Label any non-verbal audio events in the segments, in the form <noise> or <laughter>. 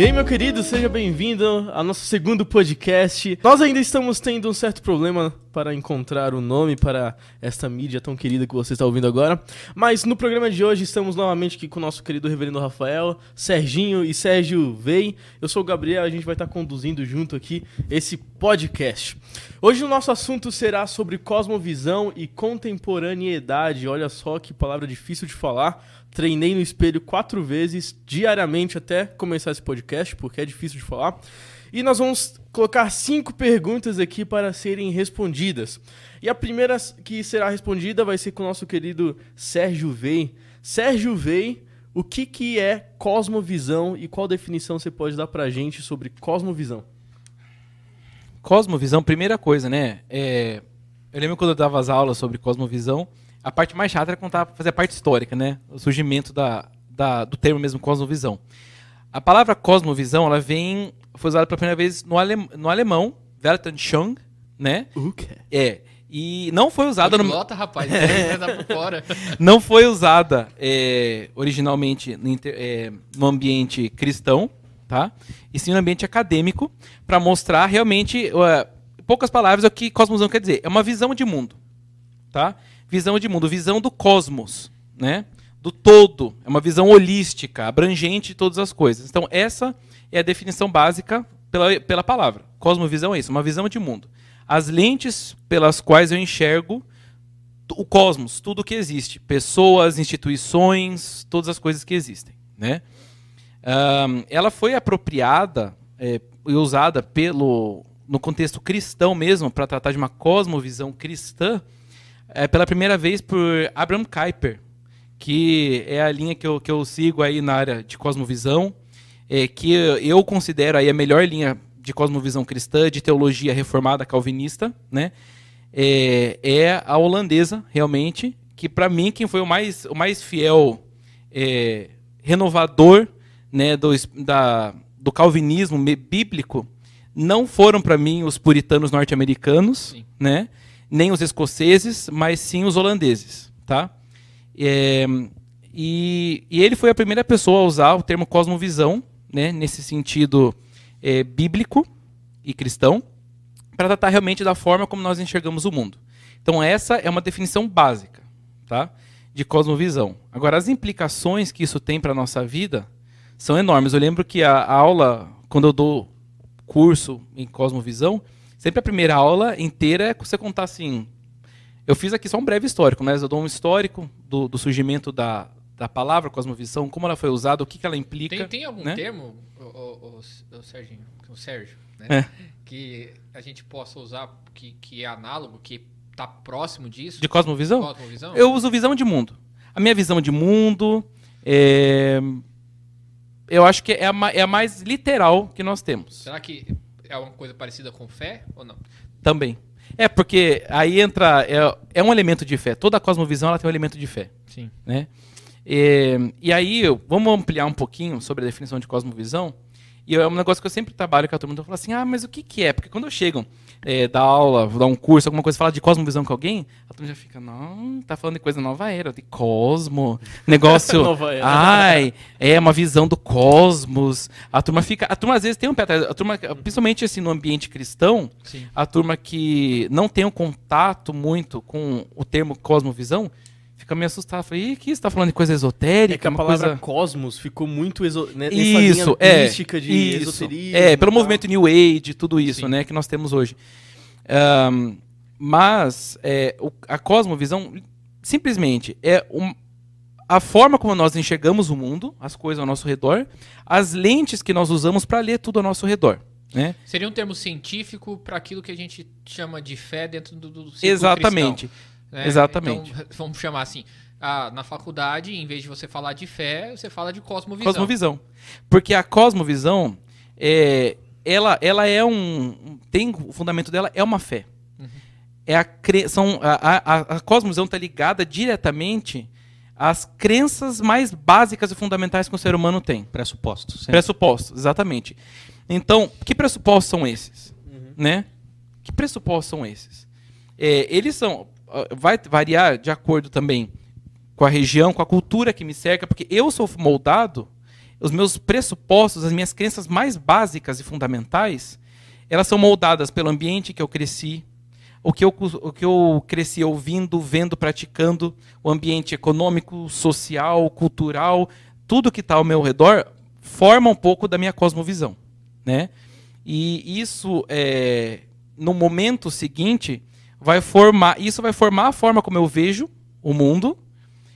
E aí, meu querido, seja bem-vindo ao nosso segundo podcast. Nós ainda estamos tendo um certo problema para encontrar o nome para esta mídia tão querida que você está ouvindo agora. Mas no programa de hoje estamos novamente aqui com o nosso querido reverendo Rafael, Serginho e Sérgio Vei. Eu sou o Gabriel, a gente vai estar conduzindo junto aqui esse podcast. Hoje o nosso assunto será sobre cosmovisão e contemporaneidade. Olha só que palavra difícil de falar. Treinei no espelho quatro vezes diariamente até começar esse podcast, porque é difícil de falar. E nós vamos colocar cinco perguntas aqui para serem respondidas. E a primeira que será respondida vai ser com o nosso querido Sérgio Vei. Sérgio Vei, o que, que é cosmovisão e qual definição você pode dar para a gente sobre cosmovisão? Cosmovisão, primeira coisa, né? É, eu lembro quando eu dava as aulas sobre cosmovisão, a parte mais chata era contar, fazer a parte histórica, né? O surgimento da, da, do termo mesmo cosmovisão. A palavra cosmovisão, ela vem, foi usada pela primeira vez no, alem, no alemão, Weltanschauung, né? Okay. É. E não foi usada no. Lota, rapaz, por fora. <laughs> não foi usada é, originalmente no, é, no, ambiente cristão, tá? E sim no ambiente acadêmico, para mostrar realmente, uh, poucas palavras, o que cosmovisão quer dizer. É uma visão de mundo, tá? Visão de mundo, visão do cosmos, né? do todo. É uma visão holística, abrangente de todas as coisas. Então, essa é a definição básica pela, pela palavra. Cosmovisão é isso, uma visão de mundo. As lentes pelas quais eu enxergo o cosmos, tudo que existe, pessoas, instituições, todas as coisas que existem. Né? Um, ela foi apropriada é, e usada pelo, no contexto cristão mesmo, para tratar de uma cosmovisão cristã, é, pela primeira vez por Abraham Kuyper, que é a linha que eu, que eu sigo aí na área de cosmovisão, é, que eu considero aí a melhor linha de cosmovisão cristã, de teologia reformada calvinista, né? É, é a holandesa, realmente, que para mim quem foi o mais, o mais fiel é, renovador né, do, da, do calvinismo bíblico não foram para mim os puritanos norte-americanos, né? Nem os escoceses, mas sim os holandeses, tá? É, e, e, ele foi a primeira pessoa a usar o termo cosmovisão, né, nesse sentido é, bíblico e cristão, para tratar realmente da forma como nós enxergamos o mundo. Então essa é uma definição básica, tá, de cosmovisão. Agora as implicações que isso tem para a nossa vida são enormes. Eu lembro que a, a aula, quando eu dou curso em cosmovisão, Sempre a primeira aula inteira é você contar assim. Eu fiz aqui só um breve histórico, mas eu dou um histórico do, do surgimento da, da palavra cosmovisão, como ela foi usada, o que, que ela implica. Tem, tem algum né? termo, o, o, o, o, Serginho, o Sérgio, né? É. que a gente possa usar que, que é análogo, que está próximo disso? De cosmovisão? cosmovisão? Eu uso visão de mundo. A minha visão de mundo é... eu acho que é a, é a mais literal que nós temos. Será que é uma coisa parecida com fé ou não? Também. É, porque aí entra. É, é um elemento de fé. Toda a cosmovisão ela tem um elemento de fé. Sim. Né? E, e aí, vamos ampliar um pouquinho sobre a definição de cosmovisão. E é um negócio que eu sempre trabalho com a turma. Então eu falo assim: ah, mas o que, que é? Porque quando eu chego é, dar aula, dar um curso, alguma coisa, falar de cosmovisão com alguém, a turma já fica, não, tá falando de coisa nova era, de cosmo, negócio, <laughs> nova era. ai, é uma visão do cosmos. A turma fica, a turma às vezes tem um pé atrás, a turma, principalmente assim no ambiente cristão, Sim. a turma que não tem um contato muito com o termo cosmovisão, fica meio assustado. Falei, que você está falando de coisa esotérica? É que a palavra coisa... cosmos ficou muito exo... né, nessa isso, linha é, mística de isso. esoterismo. É, pelo movimento New Age, tudo isso, né, que nós temos hoje. Um, mas é, o, a cosmovisão simplesmente é um, a forma como nós enxergamos o mundo, as coisas ao nosso redor, as lentes que nós usamos para ler tudo ao nosso redor. Né? Seria um termo científico para aquilo que a gente chama de fé dentro do, do Exatamente. Cristão. Né? Exatamente. Então, vamos chamar assim. Ah, na faculdade, em vez de você falar de fé, você fala de cosmovisão. Cosmovisão. Porque a cosmovisão, é, ela, ela é um. Tem o fundamento dela é uma fé. Uhum. É a, são, a, a, a cosmovisão está ligada diretamente às crenças mais básicas e fundamentais que o ser humano tem. Pressupostos. Sempre. Pressupostos, exatamente. Então, que pressupostos são esses? Uhum. Né? Que pressupostos são esses? É, eles são vai variar de acordo também com a região, com a cultura que me cerca, porque eu sou moldado os meus pressupostos, as minhas crenças mais básicas e fundamentais, elas são moldadas pelo ambiente que eu cresci, o que eu, o que eu cresci ouvindo, vendo, praticando, o ambiente econômico, social, cultural, tudo que está ao meu redor forma um pouco da minha cosmovisão, né? E isso, é, no momento seguinte, vai formar, isso vai formar a forma como eu vejo o mundo,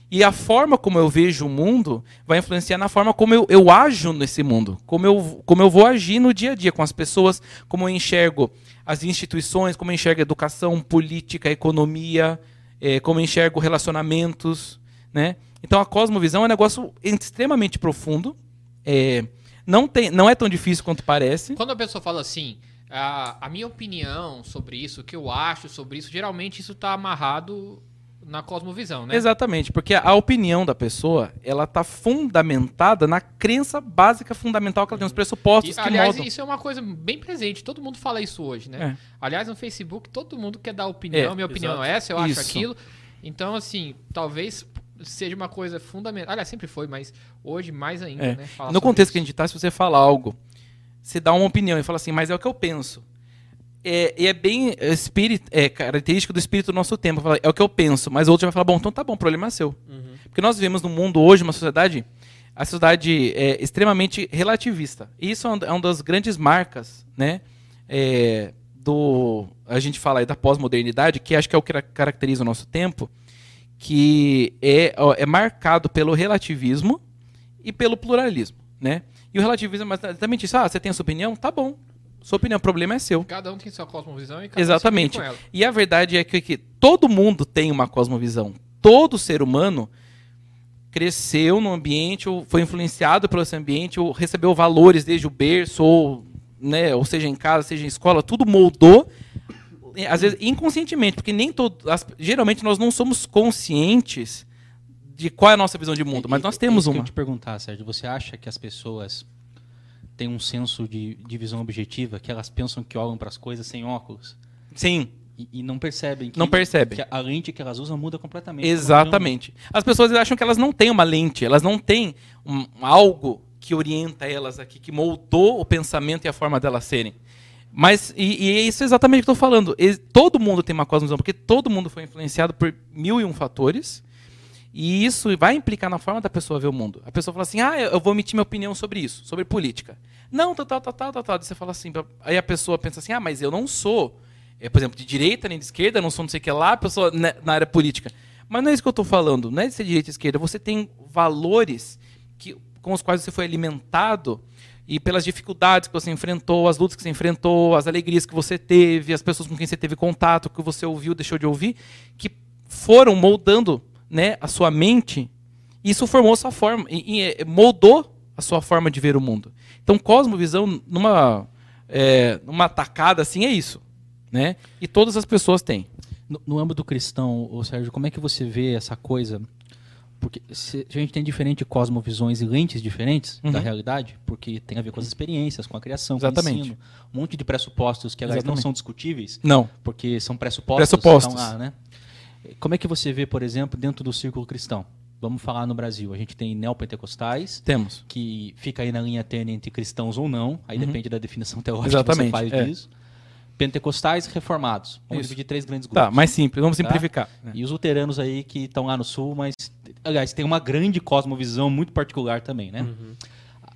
e a forma como eu vejo o mundo vai influenciar na forma como eu, eu ajo nesse mundo, como eu, como eu vou agir no dia a dia com as pessoas, como eu enxergo as instituições, como eu enxergo educação, política, economia, é, como eu enxergo relacionamentos. Né? Então a cosmovisão é um negócio extremamente profundo. É, não, tem, não é tão difícil quanto parece. Quando a pessoa fala assim, a, a minha opinião sobre isso, o que eu acho sobre isso, geralmente isso está amarrado na cosmovisão, né? Exatamente, porque a opinião da pessoa, ela tá fundamentada na crença básica fundamental que ela tem, os pressupostos E, que aliás, moldam. isso é uma coisa bem presente. Todo mundo fala isso hoje, né? É. Aliás, no Facebook, todo mundo quer dar opinião. É, Minha opinião exato. é essa, eu acho Isso. aquilo. Então, assim, talvez seja uma coisa fundamental. Aliás, sempre foi, mas hoje mais ainda, É. né? Falar No contexto que a isso. gente tá, se você fala algo, você dá uma opinião e fala assim, mas é o que eu penso. É, e é bem espírito, é característico do espírito do nosso tempo. Fala, É o que eu penso, mas o outro vai falar, bom, então tá bom, o problema é seu. Porque nós vivemos num mundo hoje, uma sociedade, a sociedade é extremamente relativista. E isso é um- é uma das grandes marcas, né, é, do a gente fala aí da pós-modernidade, que acho que é o que caracteriza o nosso tempo, que é, é marcado pelo relativismo e pelo pluralismo, né? E o relativismo é exatamente isso. Ah, você tem a sua opinião? Tá bom. Sua opinião, o problema é seu. Cada um tem sua cosmovisão e cada Exatamente. um com ela. E a verdade é que, que todo mundo tem uma cosmovisão. Todo ser humano cresceu num ambiente, ou foi influenciado pelo esse ambiente, ou recebeu valores desde o berço, ou, né, ou seja em casa, seja em escola, tudo moldou, às vezes inconscientemente, porque nem todo, as- geralmente nós não somos conscientes de qual é a nossa visão de mundo, mas E- nós e- temos que Eu uma. te perguntar, Sérgio, você acha que as pessoas têm um senso de, de visão objetiva, que elas pensam que olham para as coisas sem óculos Sim, e, e não percebem que, Não percebem. que a lente que elas usam muda completamente? Exatamente. As pessoas acham que elas não têm uma lente, elas não têm um- algo que orienta elas aqui, que moldou o pensamento e a forma delas serem. Mas, e, e é isso exatamente que eu estou falando. E todo mundo tem uma cosmovisão, porque todo mundo foi influenciado por mil e um fatores. E isso vai implicar na forma da pessoa ver o mundo. A pessoa fala assim: ah, eu vou emitir minha opinião sobre isso, sobre política. Não, tal, tal, tal, tal, tal, Você fala assim, aí a pessoa pensa assim: ah, mas eu não sou, eh, por exemplo, de direita nem de esquerda, não sou não sei o que lá, pessoa né, na área política. Mas não é isso que eu estou falando, não é de ser direita e esquerda. Você tem valores que, com os quais você foi alimentado e pelas dificuldades que você enfrentou, as lutas que você enfrentou, as alegrias que você teve, as pessoas com quem você teve contato, que você ouviu, deixou de ouvir, que foram moldando né, a sua mente. Isso formou a sua forma, e, e, eh, moldou a sua forma de ver o mundo. Então, cosmovisão, numa, é, numa tacada assim, é isso. Né? E todas as pessoas têm. No, no âmbito cristão, ô Sérgio, como é que você vê essa coisa? Porque se, a gente tem diferentes cosmovisões e lentes diferentes da Uhum. realidade, porque tem a ver com as experiências, com a criação, Exatamente. com o ensino, um monte de pressupostos que aliás não são discutíveis, Não. porque são pressupostos. Pressupostos. estão lá, né? Como é que você vê, por exemplo, dentro do círculo cristão? Vamos falar no Brasil. A gente tem neopentecostais, Temos. que fica aí na linha tênue entre cristãos ou não, aí Uhum. depende da definição <laughs> teológica Exatamente, que você faz é. disso. Pentecostais reformados. Vamos Isso. dividir três grandes grupos. Tá, mais simples, vamos Tá? simplificar. né? E os luteranos aí que estão lá no sul, mas, aliás, tem uma grande cosmovisão muito particular também, né?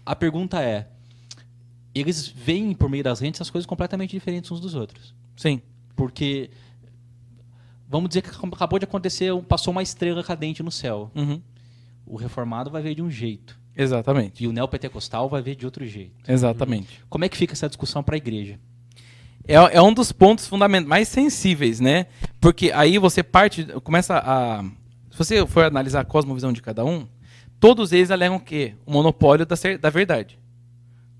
A pergunta é, eles veem por meio das lentes as coisas completamente diferentes uns dos outros. Sim. Porque, vamos dizer que acabou de acontecer, passou uma estrela cadente no céu. Uhum. O reformado vai ver de um jeito. Exatamente. E o neopentecostal vai ver de outro jeito. Exatamente. Como é que fica essa discussão para a igreja? É, é um dos pontos fundamentais mais sensíveis, né? Porque aí você parte, começa a. Se você for analisar a cosmovisão de cada um, todos eles alegam o quê? O monopólio da, da verdade.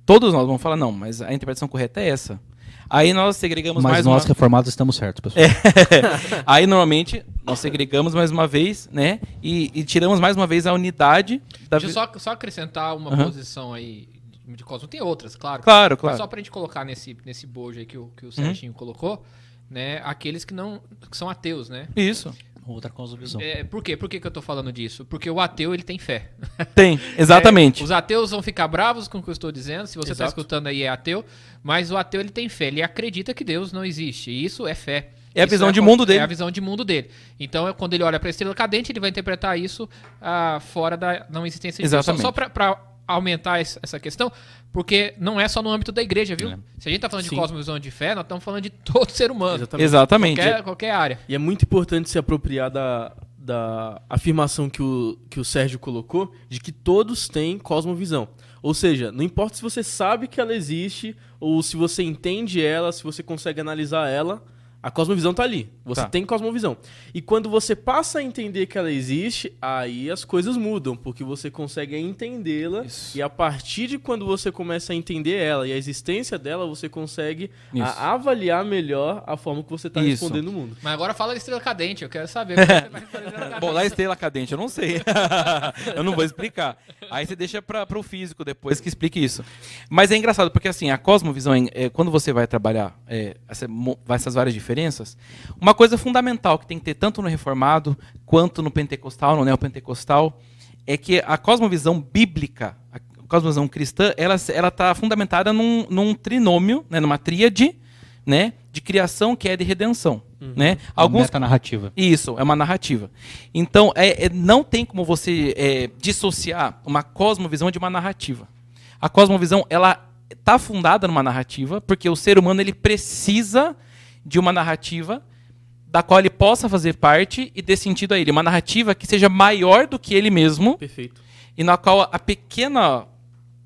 Todos nós vamos falar, não, mas a interpretação correta é essa. Aí nós segregamos Mas mais nós uma... reformados estamos certos, pessoal. <laughs> Aí normalmente nós segregamos mais uma vez, né? E, e tiramos mais uma vez a unidade da Deixa eu só, só acrescentar uma Aham. posição aí de, cosmo. Tem outras, claro. Claro, Mas claro. só pra gente colocar nesse, nesse bojo aí que o, Uhum. que o Serginho colocou, né? Aqueles que não. que são ateus, né? Isso. Outra cosmovisão. É, por quê? Por que, que eu tô falando disso? Porque o ateu, ele tem fé. <laughs> Tem, exatamente. É, os ateus vão ficar bravos com o que eu estou dizendo, se você está escutando aí é ateu, mas o ateu ele tem fé, ele acredita que Deus não existe, e isso é fé. É a Isso visão de co- mundo dele. É a visão de mundo dele. Então, é quando ele olha para a estrela cadente, ele vai interpretar isso ah, fora da não existência de Deus. Só, Exatamente. só para aumentar es- essa questão, porque não é só no âmbito da igreja, viu? É. Se a gente tá falando Sim. de cosmovisão de fé, nós estamos falando de todo ser humano. Exatamente. Exatamente. Qualquer, qualquer área. E é muito importante se apropriar da, da afirmação que o, que o Sérgio colocou de que todos têm cosmovisão. Ou seja, não importa se você sabe que ela existe ou se você entende ela, se você consegue analisar ela, a cosmovisão tá ali. Você Tá. tem cosmovisão. E quando você passa a entender que ela existe, aí as coisas mudam, porque você consegue entendê-la e a partir de quando você começa a entender ela e a existência dela, você consegue a- avaliar melhor a forma que você está Isso. respondendo o mundo. Mas agora fala da estrela cadente, eu quero saber. <laughs> como é que você vai responder a estrela cadente. Bom, lá estrela cadente, eu não sei. <laughs> eu não vou explicar. Aí você deixa para o físico depois que explique isso. Mas é engraçado, porque assim, a cosmovisão, é, quando você vai trabalhar é, essa, essas várias diferenças, uma coisa fundamental que tem que ter tanto no reformado quanto no pentecostal, no neopentecostal, é que a cosmovisão bíblica, a cosmovisão cristã, ela está fundamentada num, num trinômio, né, numa tríade, né, de criação, queda e redenção. Né? Alguns... Metanarrativa. Isso, é uma narrativa. Então, é, é- não tem como você é, dissociar uma cosmovisão de uma narrativa. A cosmovisão, ela está fundada numa narrativa, porque o ser humano ele precisa de uma narrativa da qual ele possa fazer parte e dê sentido a ele. Uma narrativa que seja maior do que ele mesmo Perfeito. e na qual a pequena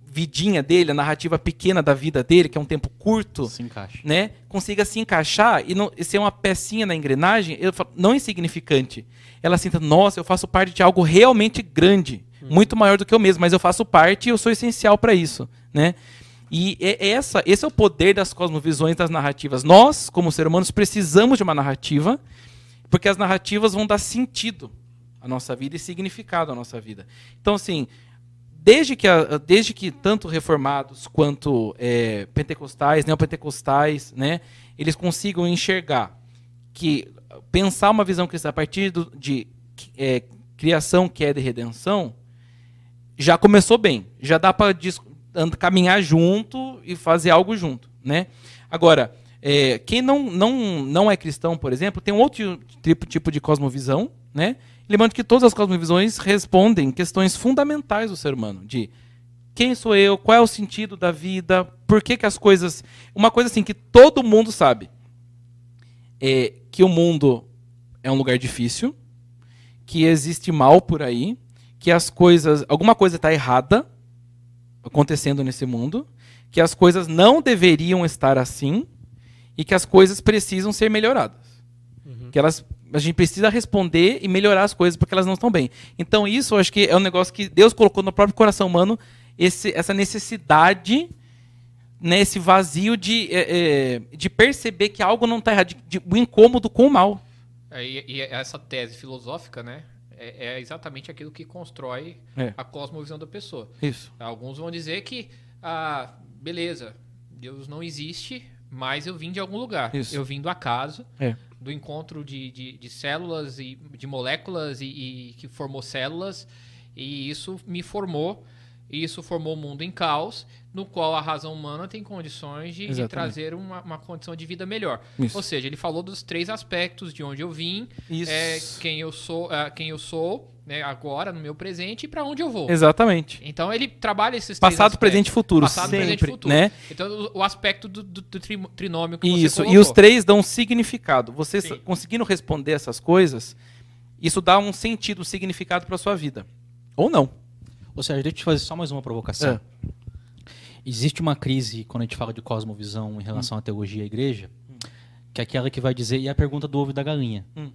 vidinha dele, a narrativa pequena da vida dele, que é um tempo curto, Se encaixa. né, consiga se encaixar e, não, e ser uma pecinha na engrenagem, eu falo, não insignificante. Ela sinta, nossa, eu faço parte de algo realmente grande, muito maior do que eu mesmo, mas eu faço parte e eu sou essencial para isso, né? E é essa, esse é o poder das cosmovisões das narrativas. Nós, como seres humanos, precisamos de uma narrativa, porque as narrativas vão dar sentido à nossa vida e significado à nossa vida. Então, assim, desde que, a- desde que tanto reformados quanto é, pentecostais, neopentecostais, né, eles consigam enxergar que pensar uma visão cristã a partir do- de é, criação, queda e redenção, já começou bem. Já dá para caminhar junto e fazer algo junto, né? Agora, é, quem não, não, não é cristão, por exemplo, tem um outro tipo, tipo de cosmovisão, né? Lembrando que todas as cosmovisões respondem questões fundamentais do ser humano, de quem sou eu, qual é o sentido da vida, por que, que as coisas... Uma coisa assim que todo mundo sabe, é que o mundo é um lugar difícil, que existe mal por aí, que as coisas, alguma coisa está errada acontecendo nesse mundo, que as coisas não deveriam estar assim e que as coisas precisam ser melhoradas. Que elas a gente precisa responder e melhorar as coisas porque elas não estão bem. Então isso eu acho que é um negócio que Deus colocou no próprio coração humano esse, essa necessidade, né, esse vazio de, é, é, de perceber que algo não está errado, de, de, o incômodo com o mal. É, E, e essa tese filosófica, né? É, é exatamente aquilo que constrói É. a cosmovisão da pessoa. Isso. Alguns vão dizer que, ah, beleza, Deus não existe, mas eu vim de algum lugar. Isso. Eu vim do acaso, É. do encontro de, de, de células e de moléculas e, e que formou células, e isso me formou. E isso formou o mundo em caos, no qual a razão humana tem condições de, de trazer uma, uma condição de vida melhor. Isso. Ou seja, ele falou dos três aspectos de onde eu vim, Isso. é, quem eu sou, ah, quem eu sou né, agora, no meu presente, e para onde eu vou. Exatamente. Então ele trabalha esses três Passado, aspectos. presente e futuro, Passado, sempre, presente e futuro. né? Então o, o aspecto do, do- do tri- trinômio que Isso, você e colocou. os três dão significado. Você Sim. conseguindo responder essas coisas, isso dá um sentido, um significado para sua vida. Ou não. Ou seja, deixa eu te fazer só mais uma provocação. É. Existe uma crise quando a gente fala de cosmovisão em relação à teologia e à igreja, que é aquela que vai dizer, e é a pergunta do ovo e da galinha. Hum.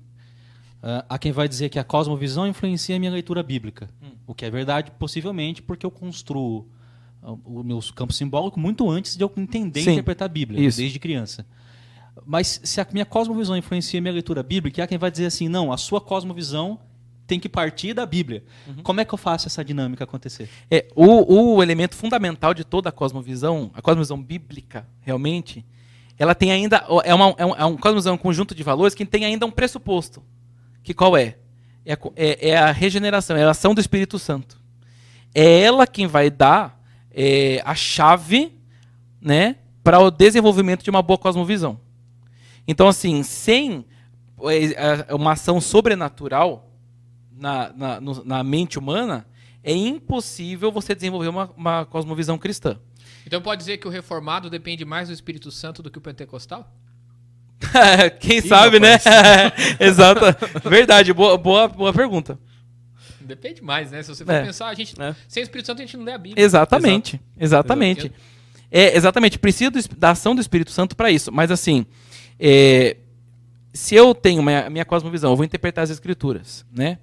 Ah, há quem vai dizer que a cosmovisão influencia a minha leitura bíblica. Hum. O que é verdade, possivelmente, porque eu construo ah, o meu campo simbólico muito antes de eu entender Sim. e interpretar a Bíblia, Isso. desde criança. Mas se a minha cosmovisão influencia a minha leitura bíblica, há quem vai dizer assim, não, a sua cosmovisão tem que partir da Bíblia. Uhum. Como é que eu faço essa dinâmica acontecer? É, o, o elemento fundamental de toda a cosmovisão, a cosmovisão bíblica, realmente, ela tem ainda. É uma, é um, é um cosmovisão, um conjunto de valores que tem ainda um pressuposto. que qual é? É é- é a regeneração, é a ação do Espírito Santo. É ela quem vai dar é, a chave né, para o desenvolvimento de uma boa cosmovisão. Então, assim, sem é, a- uma ação sobrenatural na, na, no- na mente humana, é impossível você desenvolver uma, uma cosmovisão cristã. Então pode dizer que o reformado depende mais do Espírito Santo do que o pentecostal? <laughs> Quem sabe, né? <laughs> Exato. Verdade, boa, boa, boa pergunta. Depende mais, né? Se você for É. pensar, a gente, É. sem o Espírito Santo a gente não lê a Bíblia. Exatamente. Exatamente. Exato. É, exatamente. Precisa do da ação do Espírito Santo para isso. Mas assim, é, se eu tenho a minha cosmovisão, eu vou interpretar as escrituras, né?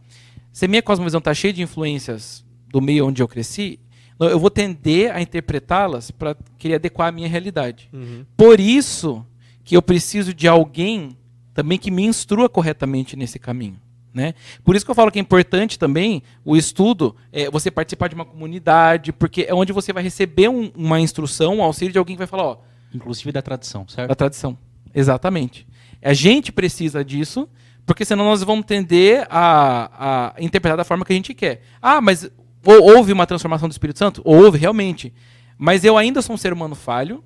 Se a minha cosmovisão está cheia de influências do meio onde eu cresci, eu vou tender a interpretá-las para querer adequar a minha realidade. Uhum. Por isso que eu preciso de alguém também que me instrua corretamente nesse caminho. Né? Por isso que eu falo que é importante também o estudo, é, você participar de uma comunidade, porque é onde você vai receber um- uma instrução, um auxílio de alguém que vai falar, ó, Inclusive da tradição, certo? da tradição. Exatamente. A gente precisa disso, porque senão nós vamos tender a, a interpretar da forma que a gente quer. Ah, mas ou- houve uma transformação do Espírito Santo? Houve, realmente. Mas eu ainda sou um ser humano falho,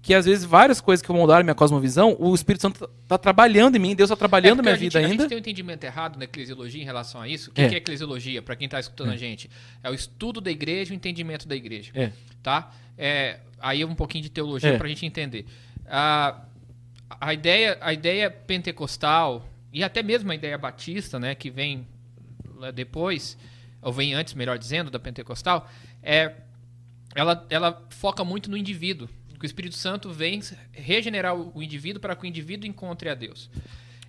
que às vezes várias coisas que a minha cosmovisão, o Espírito Santo está trabalhando em mim, Deus está trabalhando É minha a gente, vida A ainda. gente tem um entendimento errado na eclesiologia em relação a isso. O que É. que é eclesiologia, para quem está escutando a gente? É o estudo da igreja e o entendimento da igreja. É. Tá? É, aí um pouquinho de teologia É. para a gente entender. A, a, ideia, a ideia pentecostal e até mesmo a ideia batista, né, que vem depois, ou vem antes, melhor dizendo, da pentecostal, é, ela, ela foca muito no indivíduo. Que o Espírito Santo vem regenerar o indivíduo para que o indivíduo encontre a Deus.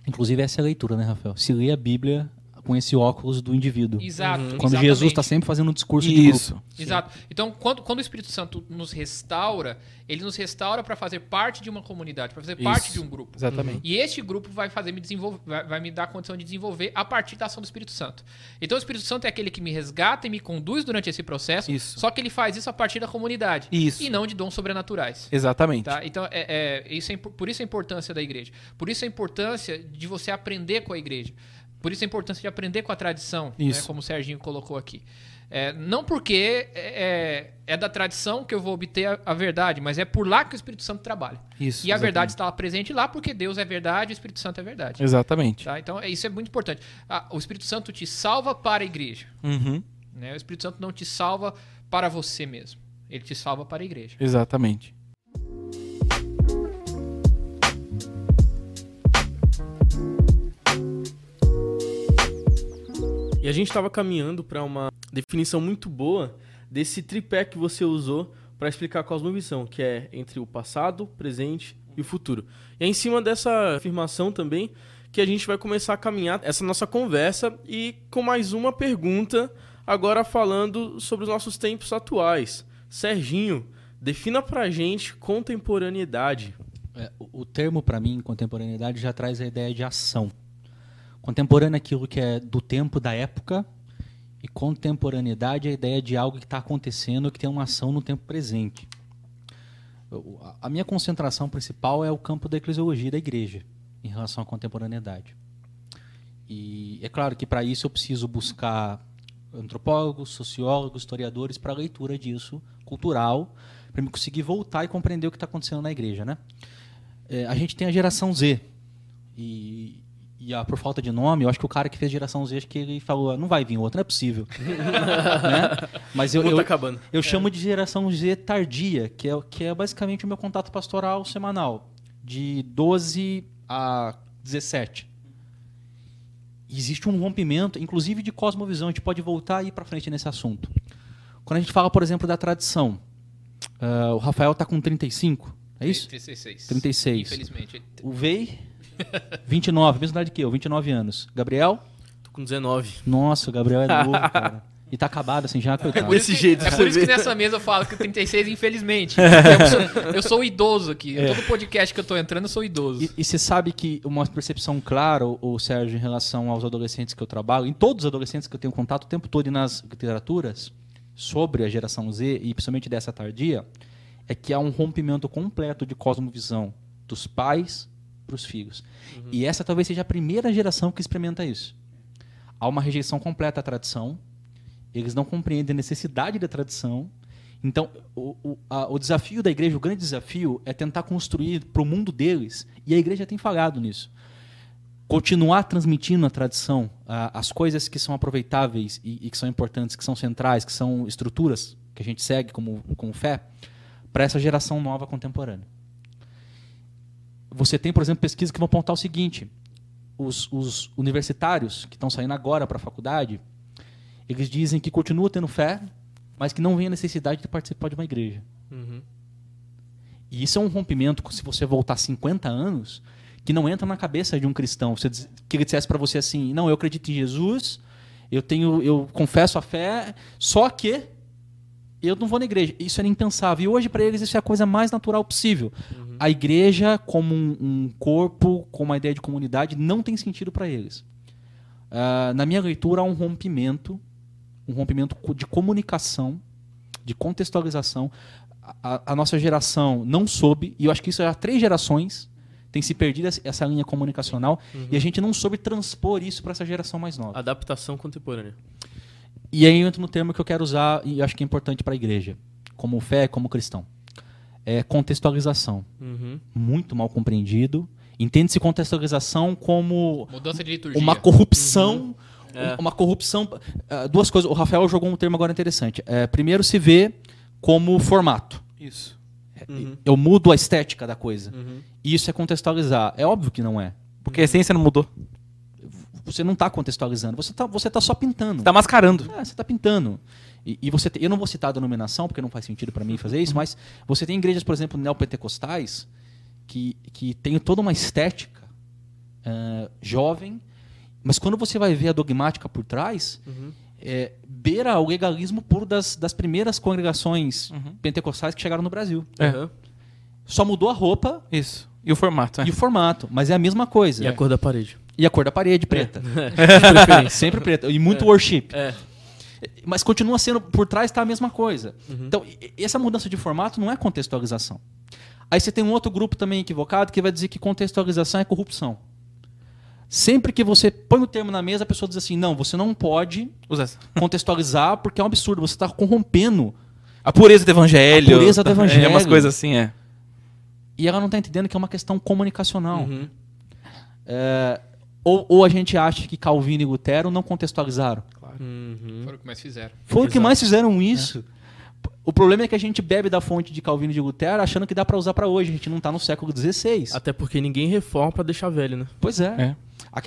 Inclusive essa é a leitura, né, Rafael? Se lê a Bíblia com esse óculos do indivíduo. Exato. Quando exatamente. Jesus está sempre fazendo um discurso de Isso. grupo. Exato. Então, quando, quando o Espírito Santo nos restaura, ele nos restaura para fazer parte de uma comunidade, para fazer parte Isso. de um grupo. Exatamente. E este grupo vai fazer me desenvolver, vai, vai me dar a condição de desenvolver a partir da ação do Espírito Santo. Então, o Espírito Santo é aquele que me resgata e me conduz durante esse processo. Isso. Só que ele faz isso a partir da comunidade Isso. e não de dons sobrenaturais. Exatamente. Tá? Então, é, é- isso é por isso a importância da igreja. Por isso a importância de você aprender com a igreja. Por isso a importância de aprender com a tradição, né, como o Serginho colocou aqui. É, não porque é, é da tradição que eu vou obter a, a verdade, mas é por lá que o Espírito Santo trabalha. Isso. e a exatamente. verdade está presente lá porque Deus é verdade e o Espírito Santo é verdade. Exatamente. Tá? Então, é- isso é muito importante. Ah, o Espírito Santo te salva para a igreja. Uhum. Né? O Espírito Santo não te salva para você mesmo. Ele te salva para a igreja. Exatamente. A gente estava caminhando para uma definição muito boa desse tripé que você usou para explicar a cosmovisão, que é entre o passado, presente e o futuro. E é em cima dessa afirmação também que a gente vai começar a caminhar essa nossa conversa e com mais uma pergunta, agora falando sobre os nossos tempos atuais. Serginho, defina pra gente contemporaneidade. É, o termo, para mim, contemporaneidade, já traz a ideia de ação. Contemporâneo é aquilo que é do tempo, da época, e contemporaneidade é a ideia de algo que está acontecendo, que tem uma ação no tempo presente. Eu- a- minha concentração principal é o campo da eclesiologia da igreja, em relação à contemporaneidade. E é claro que para isso eu preciso buscar antropólogos, sociólogos, historiadores para a leitura disso, cultural, para me conseguir voltar e compreender o que está acontecendo na igreja, né? É, a gente tem a geração Z e, e ah, por falta de nome, eu acho que o cara que fez a geração Z, acho que ele falou, "Ah, não vai vir outro, não é possível, <laughs> né? Mas eu, Como eu, tá acabando? eu chamo de geração Z tardia, que é, que é basicamente o meu contato pastoral semanal, de 12 a 17. E existe um rompimento, inclusive de cosmovisão, a gente pode voltar e ir para frente nesse assunto. Quando a gente fala, por exemplo, da tradição, ah, o Rafael está com 35, é isso? 36. 36. Infelizmente. O Vei, 29, mesma idade que eu, 29 anos. Gabriel? Tô com 19. Nossa, o Gabriel é <laughs> novo, cara. E tá acabado assim já, coitado. isso Desse que- jeito, É por isso que nessa mesa eu falo que o 36, infelizmente. <laughs> Eu sou, eu sou idoso aqui. É. Todo podcast que eu tô entrando, eu sou idoso. E, você sabe que uma percepção clara, o, o Sérgio, em relação aos adolescentes que eu trabalho, em todos os adolescentes que eu tenho contato o tempo todo e nas literaturas, sobre a geração Z, e principalmente dessa tardia, é que há um rompimento completo de cosmovisão dos pais para os filhos. E essa talvez seja a primeira geração que experimenta isso. há uma rejeição completa à tradição, eles não compreendem a necessidade da tradição. Então, o, o, a- o desafio da igreja, o grande desafio, é tentar construir para o mundo deles, e a igreja tem falhado nisso. Continuar transmitindo a tradição, a- as coisas que são aproveitáveis e, e que são importantes, que são centrais, que são estruturas que a gente segue como, como fé, para essa geração nova contemporânea. Você tem, por exemplo, pesquisas que vão apontar o seguinte: os, os universitários que estão saindo agora para a faculdade, eles dizem que continuam tendo fé, mas que não vem a necessidade de participar de uma igreja. Uhum. E isso é um rompimento, se você voltar 50 anos, que não entra na cabeça de um cristão. Você que ele dissesse para você assim: "Não, eu acredito em Jesus, eu tenho, eu confesso a fé, só que eu não vou na igreja". Isso era impensável. E hoje para eles isso é a coisa mais natural possível. A igreja como um, um corpo, como uma ideia de comunidade, não tem sentido para eles. Ah, na minha leitura há um rompimento, um rompimento de comunicação, de contextualização. A, a nossa geração não soube, e eu acho que isso há três gerações tem se perdido essa- linha comunicacional e a gente não soube transpor isso para essa geração mais nova. Adaptação contemporânea. E aí eu entro no termo que eu quero usar e acho que é importante para a igreja, como fé, como cristão. É contextualização. Uhum. Muito mal compreendido. Entende-se contextualização como Mudança de liturgia. uma corrupção. É. Uma corrupção. ah, duas coisas. O Rafael jogou um termo agora interessante. É, primeiro, se vê como formato. Isso. Uhum. Eu mudo a estética da coisa. Uhum. E isso é contextualizar. É óbvio que não é. Porque a essência não mudou. Você não está contextualizando. Você está você tá só pintando. Tá mascarando. É, você está pintando. E, e você tem- eu não vou citar a denominação, porque não faz sentido para mim fazer isso, mas você tem igrejas, por exemplo, neopentecostais, que, que tem toda uma estética eh, jovem, mas quando você vai ver a dogmática por trás, Uhum. é, beira o legalismo puro das, das primeiras congregações pentecostais que chegaram no Brasil. É. Uhum. Só mudou a roupa Isso. E o formato, é. e o formato, mas é a mesma coisa. E a cor da parede. E a cor da parede, preta. <laughs> Preferência. Sempre preta. E muito worship. É. Mas continua sendo, por trás está a mesma coisa. Uhum. Então, essa mudança de formato não é contextualização. Aí você tem um outro grupo também equivocado que vai dizer que contextualização é corrupção. Sempre que você põe o termo na mesa, a pessoa diz assim: não, você não pode <laughs> contextualizar porque é um absurdo, você está corrompendo. A pureza do evangelho. A pureza do evangelho. <laughs> É umas coisas assim, é. E ela não está entendendo que é uma questão comunicacional. Uhum. É, ou, ou a gente acha que Calvino e Lutero não contextualizaram. Uhum. Foram o que mais fizeram. Foi o que mais fizeram isso. O problema é que a gente bebe da fonte de Calvino e de Lutero achando que dá para usar para hoje. A gente não está no século XVI. Até porque ninguém reforma pra deixar velho, né? Pois é. É.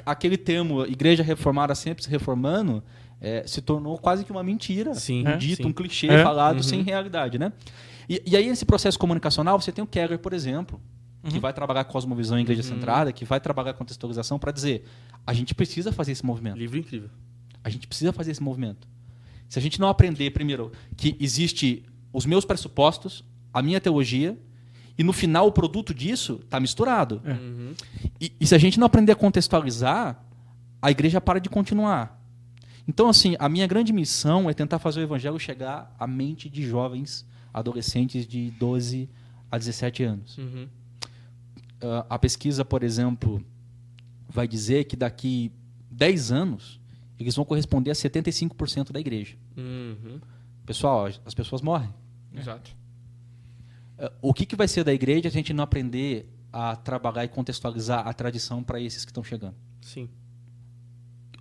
Aquele termo, igreja reformada sempre se reformando, é, se tornou quase que uma mentira. Sim, Um dito, sim. um clichê É. falado Uhum. sem realidade, né? E, e aí, nesse processo comunicacional, você tem o Keller, por exemplo, que vai trabalhar cosmovisão em igreja centrada, que vai trabalhar contextualização para dizer a gente precisa fazer esse movimento. Livro incrível. A gente precisa fazer esse movimento. Se a gente não aprender, primeiro, que existe os meus pressupostos, a minha teologia, e no final o produto disso está misturado. Uhum. E, e se a gente não aprender a contextualizar, a igreja para de continuar. Então, assim, a minha grande missão é tentar fazer o evangelho chegar à mente de jovens adolescentes de 12 a 17 anos. Uhum. Ah, a pesquisa, por exemplo, vai dizer que daqui 10 anos eles vão corresponder a 75% da igreja. Uhum. Pessoal, as pessoas morrem. Exato. Ah, O que, que vai ser da igreja se a gente não aprender a trabalhar e contextualizar a tradição para esses que estão chegando? Sim.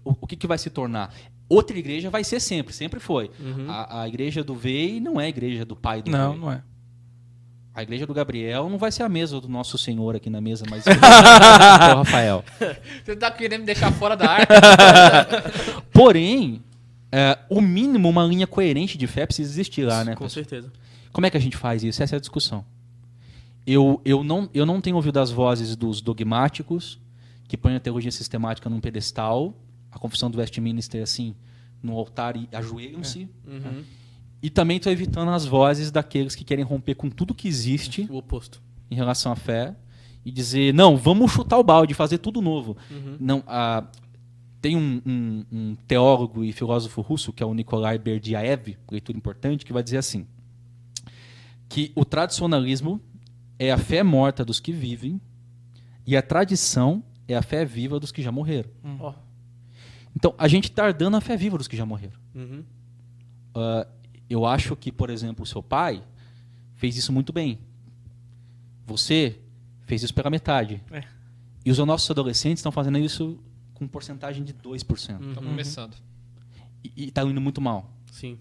O, o que, que vai se tornar? Outra igreja vai ser sempre, sempre foi. Uhum. A, a igreja do VEI não é a igreja do pai do Não, VEI. não é. A igreja do Gabriel não vai ser a mesa do nosso Senhor aqui na mesa, mas <laughs> o Rafael. <laughs> Você tá querendo me deixar fora da arte? <laughs> Porém, é, o mínimo, uma linha coerente de fé precisa existir lá, né? Com pessoal? certeza. Como é que a gente faz isso? Essa é a discussão. Eu, eu, não, eu não tenho ouvido as vozes dos dogmáticos que põem a teologia sistemática num pedestal, a confissão do Westminster assim, no altar e ajoelham-se. Uhum. E também estou evitando as vozes daqueles que querem romper com tudo que existe O oposto. em relação à fé e dizer, não, vamos chutar o balde, fazer tudo novo. Uhum. Não, ah, tem um, um- um teólogo e filósofo russo, que é o Nikolai Berdyaev, leitura importante, que vai dizer assim, que o tradicionalismo é a fé morta dos que vivem e a tradição é a fé viva dos que já morreram. Ó. Então, a gente está dando a fé viva dos que já morreram. Uhum. Ah, eu acho que, por exemplo, o seu pai fez isso muito bem. Você fez isso pela metade. É. E os nossos adolescentes estão fazendo isso com porcentagem de 2%. Estão Uhum. começando. E está indo muito mal. Sim.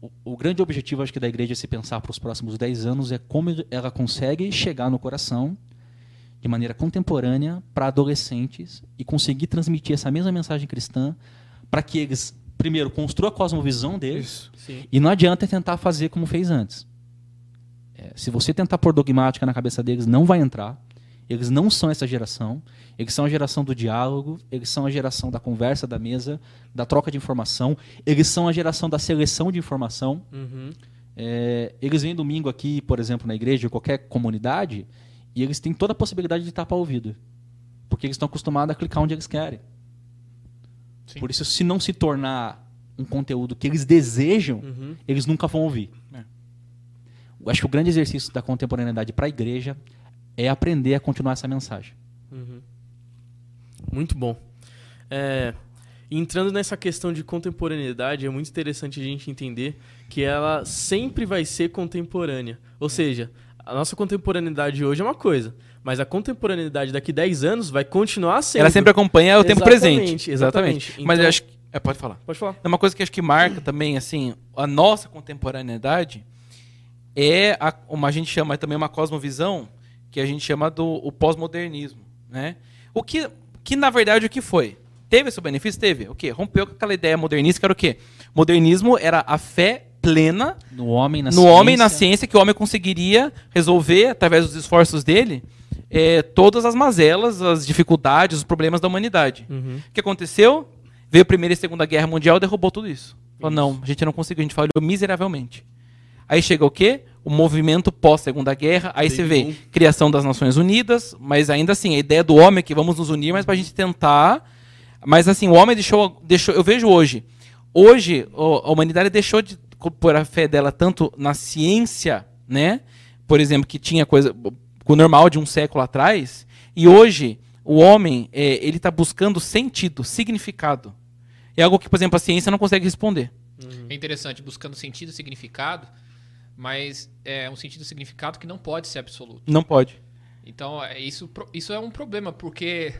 O, o grande objetivo, acho que, da igreja, se pensar para os próximos 10 anos, é como ela consegue chegar no coração de maneira contemporânea para adolescentes e conseguir transmitir essa mesma mensagem cristã para que eles, primeiro, construam a cosmovisão deles e não adianta tentar fazer como fez antes. É, se você tentar pôr dogmática na cabeça deles, não vai entrar. Eles não são essa geração. Eles são a geração do diálogo, eles são a geração da conversa, da mesa, da troca de informação. Eles são a geração da seleção de informação. Uhum. É, eles vêm domingo aqui, por exemplo, na igreja, ou qualquer comunidade, e eles têm toda a possibilidade de tapar o ouvido. Porque eles estão acostumados a clicar onde eles querem. Sim. Por isso, se não se tornar um conteúdo que eles desejam, Uhum. eles nunca vão ouvir. É. Acho que o grande exercício da contemporaneidade para a igreja é aprender a continuar essa mensagem. Uhum. Muito bom. É, entrando nessa questão de contemporaneidade, é muito interessante a gente entender que ela sempre vai ser contemporânea. Ou seja, a nossa contemporaneidade hoje é uma coisa, mas a contemporaneidade daqui 10 anos vai continuar sendo. Ela sempre acompanha o tempo Exatamente, presente. exatamente. Mas Então- eu acho que. É, pode falar. Pode falar. É Uma coisa que acho que marca também, assim, a nossa contemporaneidade é a, uma a gente chama também uma cosmovisão que a gente chama do o pós-modernismo, né? O que, que na verdade o que foi? Teve seu benefício? Teve. O quê? Rompeu com aquela ideia modernista que era o quê? Modernismo era a fé plena No homem, na no homem e na ciência que o homem conseguiria resolver através dos esforços dele eh, todas as mazelas, as dificuldades, os problemas da humanidade. Uhum. O que aconteceu? Veio a Primeira e Segunda Guerra Mundial e derrubou tudo isso. Falou, não, a gente não conseguiu, a gente falhou miseravelmente. Aí chega o quê? O movimento pós-Segunda Guerra, aí você vê Baby criação das Nações Unidas, mas ainda assim, a ideia do homem é que vamos nos unir, mas pra gente tentar. Mas assim, o homem deixou. deixou eu vejo hoje. Hoje, a humanidade deixou de pôr a fé dela tanto na ciência, né? Por exemplo, que tinha coisa. O normal de um século atrás, e hoje o homem é, ele está buscando sentido, significado. É algo que, por exemplo, a ciência não consegue responder. É interessante, buscando sentido e significado, mas é um sentido e significado que não pode ser absoluto. Não pode. Então, é, isso, isso é um problema, porque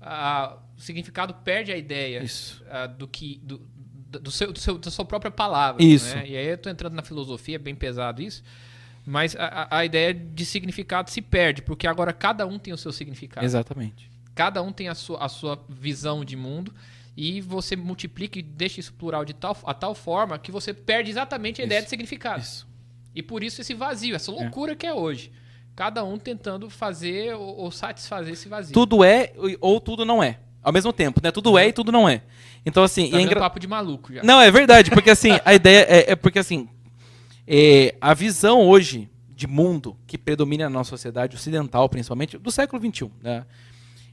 ah, o significado perde a ideia ah, do que. Do, do seu, do seu- da sua própria palavra. Isso. né? E aí eu tô entrando na filosofia, é bem pesado isso. Mas a, a- ideia de significado se perde, porque agora cada um tem o seu significado. Exatamente. Cada um tem a sua, a sua visão de mundo e você multiplica e deixa isso plural de tal, a tal forma que você perde exatamente a ideia Isso. de significado. Isso. E por isso esse vazio, essa loucura que é hoje. Cada um tentando fazer ou, ou satisfazer esse vazio. Tudo é ou tudo não é. Ao mesmo tempo, né? Tudo é e tudo não é. Então, assim. tá é engra- papo de maluco já. Não, é verdade, porque assim, a ideia é, é porque assim, é, a visão hoje de mundo que predomina na nossa sociedade ocidental, principalmente, do século XXI, né?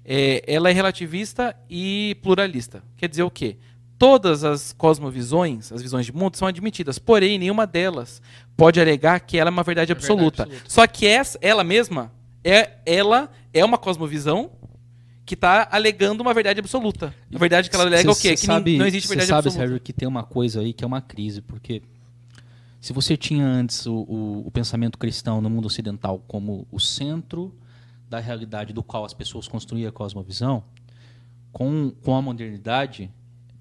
É, ela é relativista e pluralista. Quer dizer o quê? Todas as cosmovisões, as visões de mundo, são admitidas, porém, nenhuma delas pode alegar que ela é uma verdade É verdade absoluta. absoluta. Só que essa, ela mesma, é, ela é uma cosmovisão que está alegando uma verdade absoluta. A verdade que ela alega é o quê? Cê Que sabe- não existe cê verdade sabe, absoluta. Sérgio, que tem uma coisa aí que é uma crise, porque se você tinha antes o, o- o pensamento cristão no mundo ocidental como o centro da realidade do qual as pessoas construíam a cosmovisão, com, com a modernidade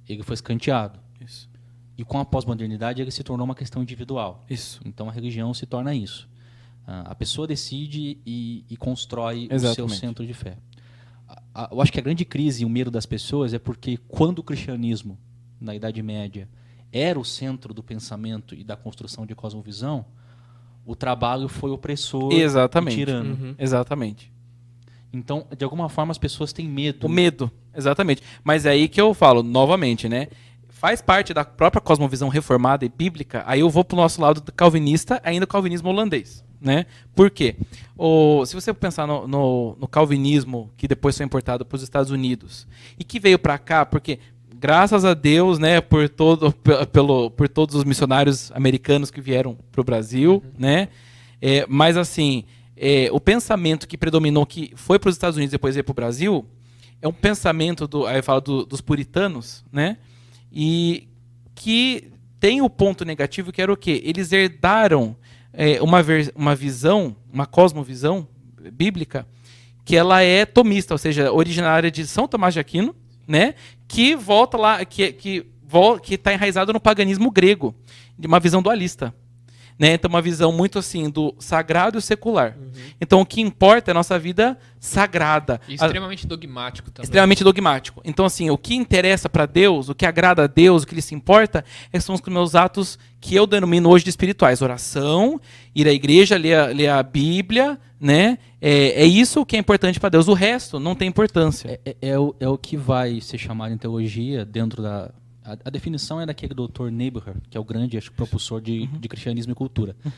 ele foi escanteado. Isso. E com a pós-modernidade ele se tornou uma questão individual. Isso. Então a religião se torna isso. Ah, A pessoa decide e, e constrói o seu Exatamente. centro de fé. A- Eu acho que a grande crise e o medo das pessoas é porque quando o cristianismo, na Idade Média, era o centro do pensamento e da construção de cosmovisão, o trabalho foi opressor Exatamente. e tirano. Uhum. Exatamente. Então, de alguma forma, as pessoas têm medo. O medo, exatamente. Mas é aí que eu falo, novamente, né? Faz parte da própria cosmovisão reformada e bíblica, aí eu vou pro nosso lado do calvinista, ainda o calvinismo holandês, né? Por quê? O, se você pensar no, no- no calvinismo, que depois foi importado para os Estados Unidos, e que veio para cá, porque graças a Deus, né, por, todo, pe- pelo, por todos os missionários americanos que vieram para o Brasil, né? É, mas assim, é, o pensamento que predominou, que foi para os Estados Unidos e depois veio para o Brasil, é um pensamento do, aí fala do, dos puritanos, né? E que tem o ponto negativo que era o quê? Eles herdaram é, uma, uma visão, uma cosmovisão bíblica que ela é tomista, ou seja, originária de São Tomás de Aquino, né? Que volta lá, que que que está enraizado no paganismo grego, de uma visão dualista. Né? Então, uma visão muito assim do sagrado e secular. Uhum. Então, o que importa é a nossa vida sagrada. E extremamente a... dogmático também. Extremamente dogmático. Então, assim, o que interessa para Deus, o que agrada a Deus, o que lhe se importa, é são os meus atos que eu denomino hoje de espirituais. Oração, ir à igreja, ler a, ler a Bíblia, né? É, é isso que é importante para Deus. O resto não tem importância. É, é, é, o, é o que vai ser chamado em teologia dentro da a, a, definição é daquele doutor Nebuchadnezzar, que é o grande acho, propulsor de, uhum. de cristianismo e cultura. Uhum.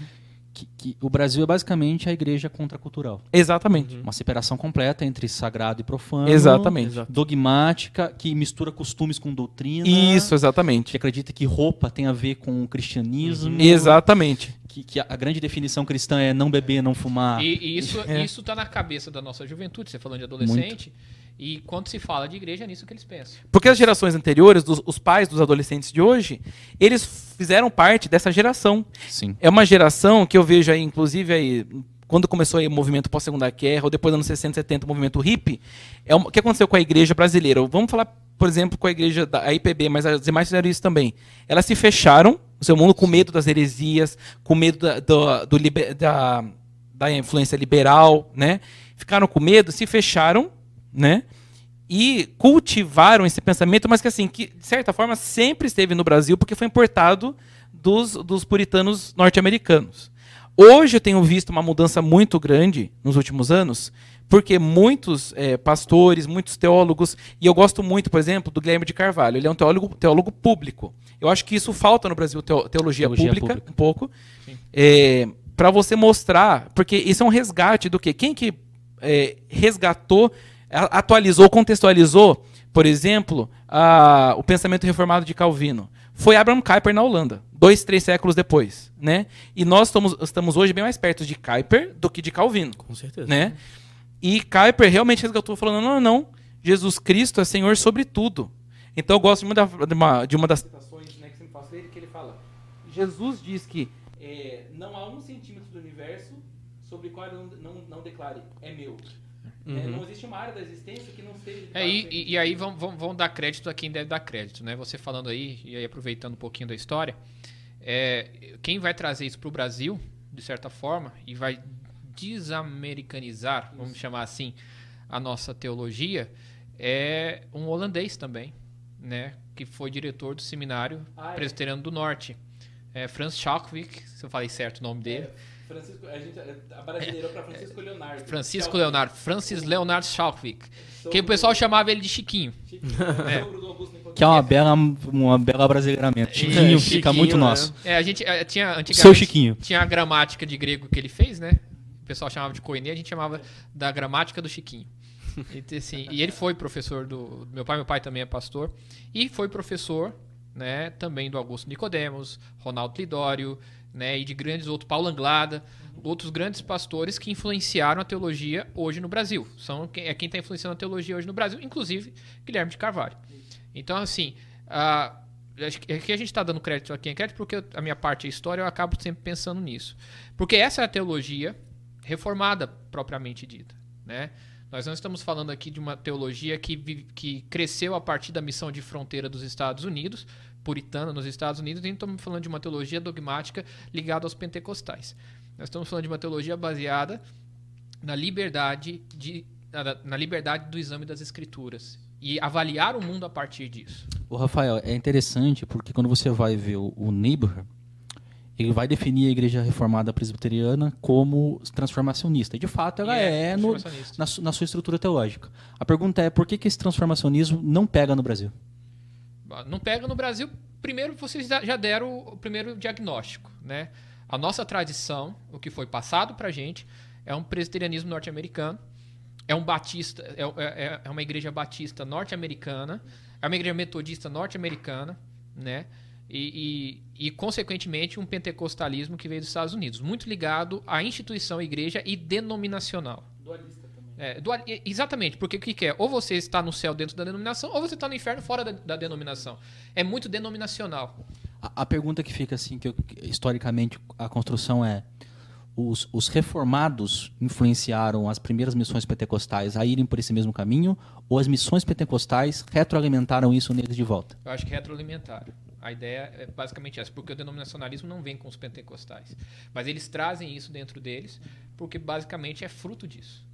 Que, que, o Brasil é basicamente a igreja contracultural. Exatamente. Uhum. Uma separação completa entre sagrado e profano. Exatamente. Dogmática, que mistura costumes com doutrina. Isso, exatamente. Que acredita que roupa tem a ver com o cristianismo. Uhum. Exatamente. Que, que, a grande definição cristã é não beber, não fumar. E, e isso <laughs> é. isso está na cabeça da nossa juventude. Você falando de adolescente. Muito. E quando se fala de igreja, é nisso que eles pensam. Porque as gerações anteriores, dos, os pais dos adolescentes de hoje, eles fizeram parte dessa geração. Sim. É uma geração que eu vejo aí, inclusive, aí, quando começou aí o movimento pós-segunda guerra, ou depois dos anos 60, 70, o movimento hippie, é o que aconteceu com a igreja brasileira? Vamos falar, por exemplo, com a igreja da IPB, mas as demais fizeram isso também. Elas se fecharam no seu mundo com medo das heresias, com medo da, do, do da, da influência liberal, né? Ficaram com medo, se fecharam né? E cultivaram esse pensamento, mas que assim, que de certa forma sempre esteve no Brasil porque foi importado dos, dos puritanos norte-americanos. Hoje eu tenho visto uma mudança muito grande nos últimos anos, porque muitos é, pastores, muitos teólogos, e eu gosto muito, por exemplo, do Guilherme de Carvalho, ele é um teólogo, teólogo público. Eu acho que isso falta no Brasil, teologia, teologia pública, pública, um pouco, é, para você mostrar, porque isso é um resgate do que? Quem que é, resgatou atualizou, contextualizou, por exemplo, a, o pensamento reformado de Calvino. Foi Abraham Kuyper na Holanda, dois, três séculos depois, né? E nós estamos, estamos hoje bem mais perto de Kuyper do que de Calvino. Com certeza. Né? E Kuyper realmente resgatou falando, não, não, não, Jesus Cristo é Senhor sobre tudo. Então eu gosto de uma, de uma, de uma das citações né, que sempre faço dele, que ele fala, Jesus diz que é, não há um centímetro do universo sobre o qual ele não, não, não declare, é meu. É, uhum. É, não existe uma área da existência que não seja. É, e, e, aí vão, vão, vão, dar crédito a quem deve dar crédito, né? Você falando aí, e aí aproveitando um pouquinho da história, é, quem vai trazer isso para o Brasil, de certa forma, e vai desamericanizar, vamos chamar assim, a nossa teologia, é um holandês também, né? Que foi diretor do seminário ah, é. presbiteriano do Norte. É, Franz Schalkwijk, se eu falei certo o nome dele. É. Francisco, a gente para Francisco Leonardo. Francisco Leonardo, Francis Leonardo Schalkwijk. Que o pessoal chamava ele de Chiquinho. Chiquinho <laughs> é. Que é uma bela, uma bela brasileiramento. Chiquinho, é, fica muito né? nosso. É, a gente é, tinha antigamente Seu Chiquinho. tinha a gramática de grego que ele fez, né? O pessoal chamava de Koine, a gente chamava da gramática do Chiquinho. E, assim, e ele foi professor do meu pai, meu pai também é pastor e foi professor, né, também do Augusto Nicodemos, Ronaldo Lidório, né, e de grandes outros, Paulo Anglada, outros grandes pastores que influenciaram a teologia hoje no Brasil. São é quem está influenciando a teologia hoje no Brasil, inclusive Guilherme de Carvalho. Então, assim, a, aqui a gente está dando crédito a quem é crédito, porque a minha parte é história, eu acabo sempre pensando nisso. Porque essa é a teologia reformada, propriamente dita. Né? Nós não estamos falando aqui de uma teologia que, que cresceu a partir da missão de fronteira dos Estados Unidos, puritana nos Estados Unidos, nem estamos falando de uma teologia dogmática ligada aos pentecostais. Nós estamos falando de uma teologia baseada na liberdade, de, na, na liberdade do exame das escrituras e avaliar o mundo a partir disso. O Rafael, é interessante porque quando você vai ver o, o Niebuhr, ele vai definir a igreja reformada presbiteriana como transformacionista. E, de fato, ela é, é no, na, na, sua estrutura teológica. A pergunta é por que, que esse transformacionismo não pega no Brasil? Não pega no Brasil, primeiro vocês já deram o primeiro diagnóstico, né? A nossa tradição, o que foi passado para gente, é um presbiterianismo norte-americano, é um batista, é, é, é uma igreja batista norte-americana, é uma igreja metodista norte-americana, né? E, e, e, consequentemente, um pentecostalismo que veio dos Estados Unidos, muito ligado à instituição igreja e denominacional. Dualista. É, exatamente, porque o que, que é? Ou você está no céu dentro da denominação, ou você está no inferno fora da, da denominação. É muito denominacional. A, a pergunta que fica assim, que eu- historicamente a construção é: os, os reformados influenciaram as primeiras missões pentecostais a irem por esse mesmo caminho, ou as missões pentecostais retroalimentaram isso neles de volta? Eu acho que retroalimentaram. A ideia é basicamente essa, porque o denominacionalismo não vem com os pentecostais. Mas eles trazem isso dentro deles, porque basicamente é fruto disso.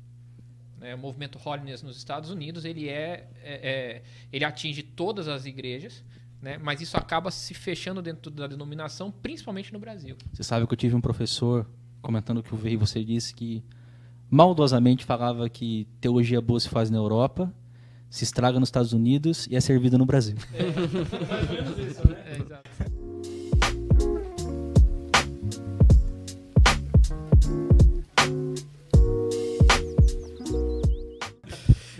Né, O movimento Holiness nos Estados Unidos, ele, é, é- é- ele atinge todas as igrejas, né, mas isso acaba se fechando dentro da denominação, principalmente no Brasil. Você sabe que eu tive um professor comentando o que eu vi, você disse que maldosamente falava que teologia boa se faz na Europa, se estraga nos Estados Unidos e é servida no Brasil. É, <laughs> exato.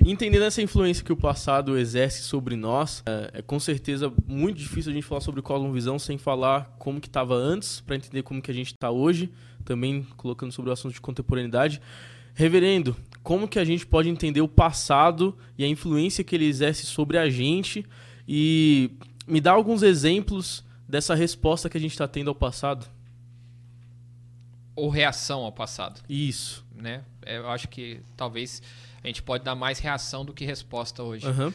Entendendo essa influência que o passado exerce sobre nós, é, é com certeza muito difícil a gente falar sobre Cosmovisão sem falar como que estava antes, para entender como que a gente está hoje, também colocando sobre o assunto de contemporaneidade. Reverendo, como que a gente pode entender o passado e a influência que ele exerce sobre a gente e me dá alguns exemplos dessa resposta que a gente está tendo ao passado? Ou reação ao passado. Isso. Né? É, Eu acho que talvez a gente pode dar mais reação do que resposta hoje. Aham.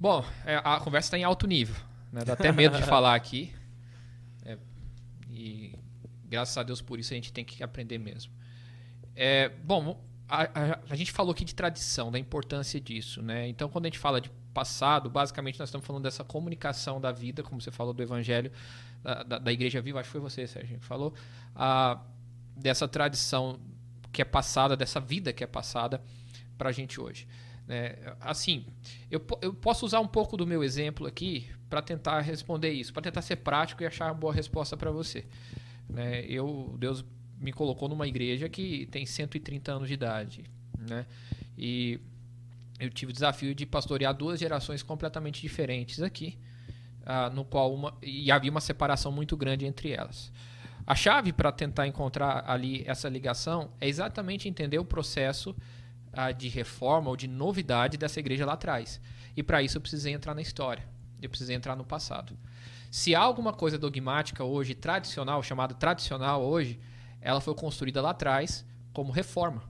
Bom, é, a conversa está em alto nível. Né? Dá até medo de <laughs> falar aqui. É, e graças a Deus por isso a gente tem que aprender mesmo. É, bom, a, a- a gente falou aqui de tradição, da importância disso. Né? Então, quando a gente fala de passado, basicamente nós estamos falando dessa comunicação da vida, como você falou do Evangelho da, da- da Igreja Viva, acho que foi você, Sérgio, que falou, ah, dessa tradição que é passada, dessa vida que é passada para a gente hoje. né? assim, eu, eu posso usar um pouco do meu exemplo aqui para tentar responder isso, para tentar ser prático e achar uma boa resposta para você. né? Eu, Deus me colocou numa igreja que tem 130 anos de idade, né? E eu tive o desafio de pastorear duas gerações completamente diferentes aqui, ah, no qual uma e havia uma separação muito grande entre elas. A chave para tentar encontrar ali essa ligação é exatamente entender o processo de reforma ou de novidade dessa igreja lá atrás. E para isso eu precisei entrar na história. Eu precisei entrar no passado. Se há alguma coisa dogmática hoje, tradicional, chamada tradicional hoje, ela foi construída lá atrás como reforma.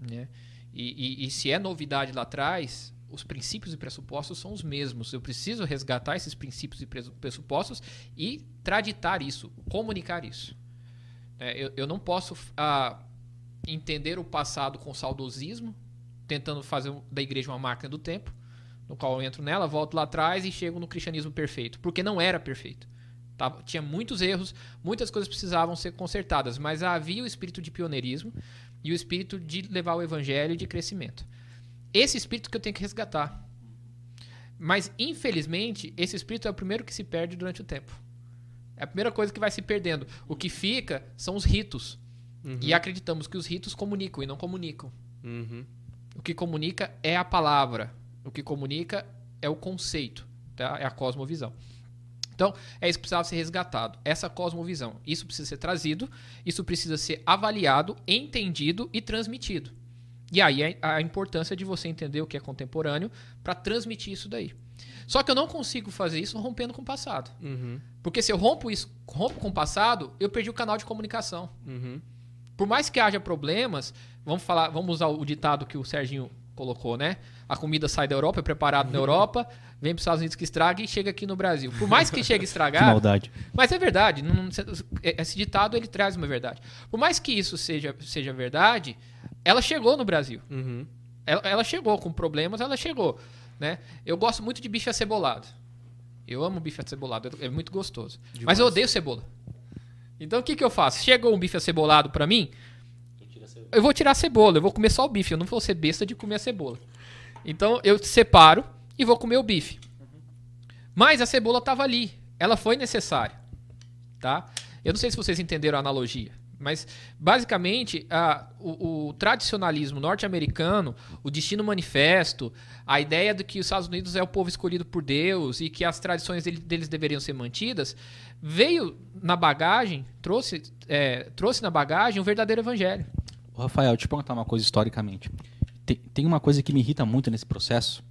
Né? E, e- e se é novidade lá atrás, os princípios e pressupostos são os mesmos. Eu preciso resgatar esses princípios e pressupostos e traditar isso, comunicar isso. É, eu, eu não posso ah, entender o passado com saudosismo, tentando fazer da igreja uma máquina do tempo, no qual eu entro nela, volto lá atrás e chego no cristianismo perfeito, porque não era perfeito. Tinha muitos erros, muitas coisas precisavam ser consertadas, mas havia o espírito de pioneirismo e o espírito de levar o evangelho e de crescimento. Esse espírito que eu tenho que resgatar. Mas, infelizmente, esse espírito é o primeiro que se perde durante o tempo. É a primeira coisa que vai se perdendo. O que fica são os ritos. E acreditamos que os ritos comunicam e não comunicam. Uhum. O que comunica é a palavra. O que comunica é o conceito. Tá? É a cosmovisão. Então, é isso que precisava ser resgatado. Essa cosmovisão. Isso precisa ser trazido, isso precisa ser avaliado, entendido e transmitido. E aí é a importância de você entender o que é contemporâneo para transmitir isso daí. Só que eu não consigo fazer isso rompendo com o passado. Uhum. Porque se eu rompo isso, rompo com o passado, eu perdi o canal de comunicação. Uhum. Por mais que haja problemas, vamos falar, vamos usar o ditado que o Serginho colocou, né? A comida sai da Europa, é preparado na Europa, <laughs> vem para os Estados Unidos que estraga e chega aqui no Brasil. Por mais que chegue a <laughs> Que estragar, maldade. mas é verdade. não- não- esse ditado ele traz uma verdade. Por mais que isso seja, seja verdade, ela chegou no Brasil. Uhum. Ela, ela chegou com problemas, ela chegou. Né? Eu gosto muito de bife acebolado. Eu amo bife acebolado, é muito gostoso. Mas eu odeio cebola. Então o que, que eu faço? Chegou um bife acebolado pra mim, eu vou tirar a cebola, eu vou comer só o bife. Eu não vou ser besta de comer a cebola. Então eu separo e vou comer o bife. Mas a cebola estava ali, ela foi necessária, tá? Eu não sei se vocês entenderam a analogia, mas basicamente a- o, o tradicionalismo norte-americano, o destino manifesto, a ideia de que os Estados Unidos é o povo escolhido por Deus e que as tradições dele- deles deveriam ser mantidas, veio na bagagem, trouxe, é, trouxe na bagagem um verdadeiro evangelho. Ô, Rafael, deixa eu perguntar uma coisa historicamente. Tem, tem uma coisa que me irrita muito nesse processo,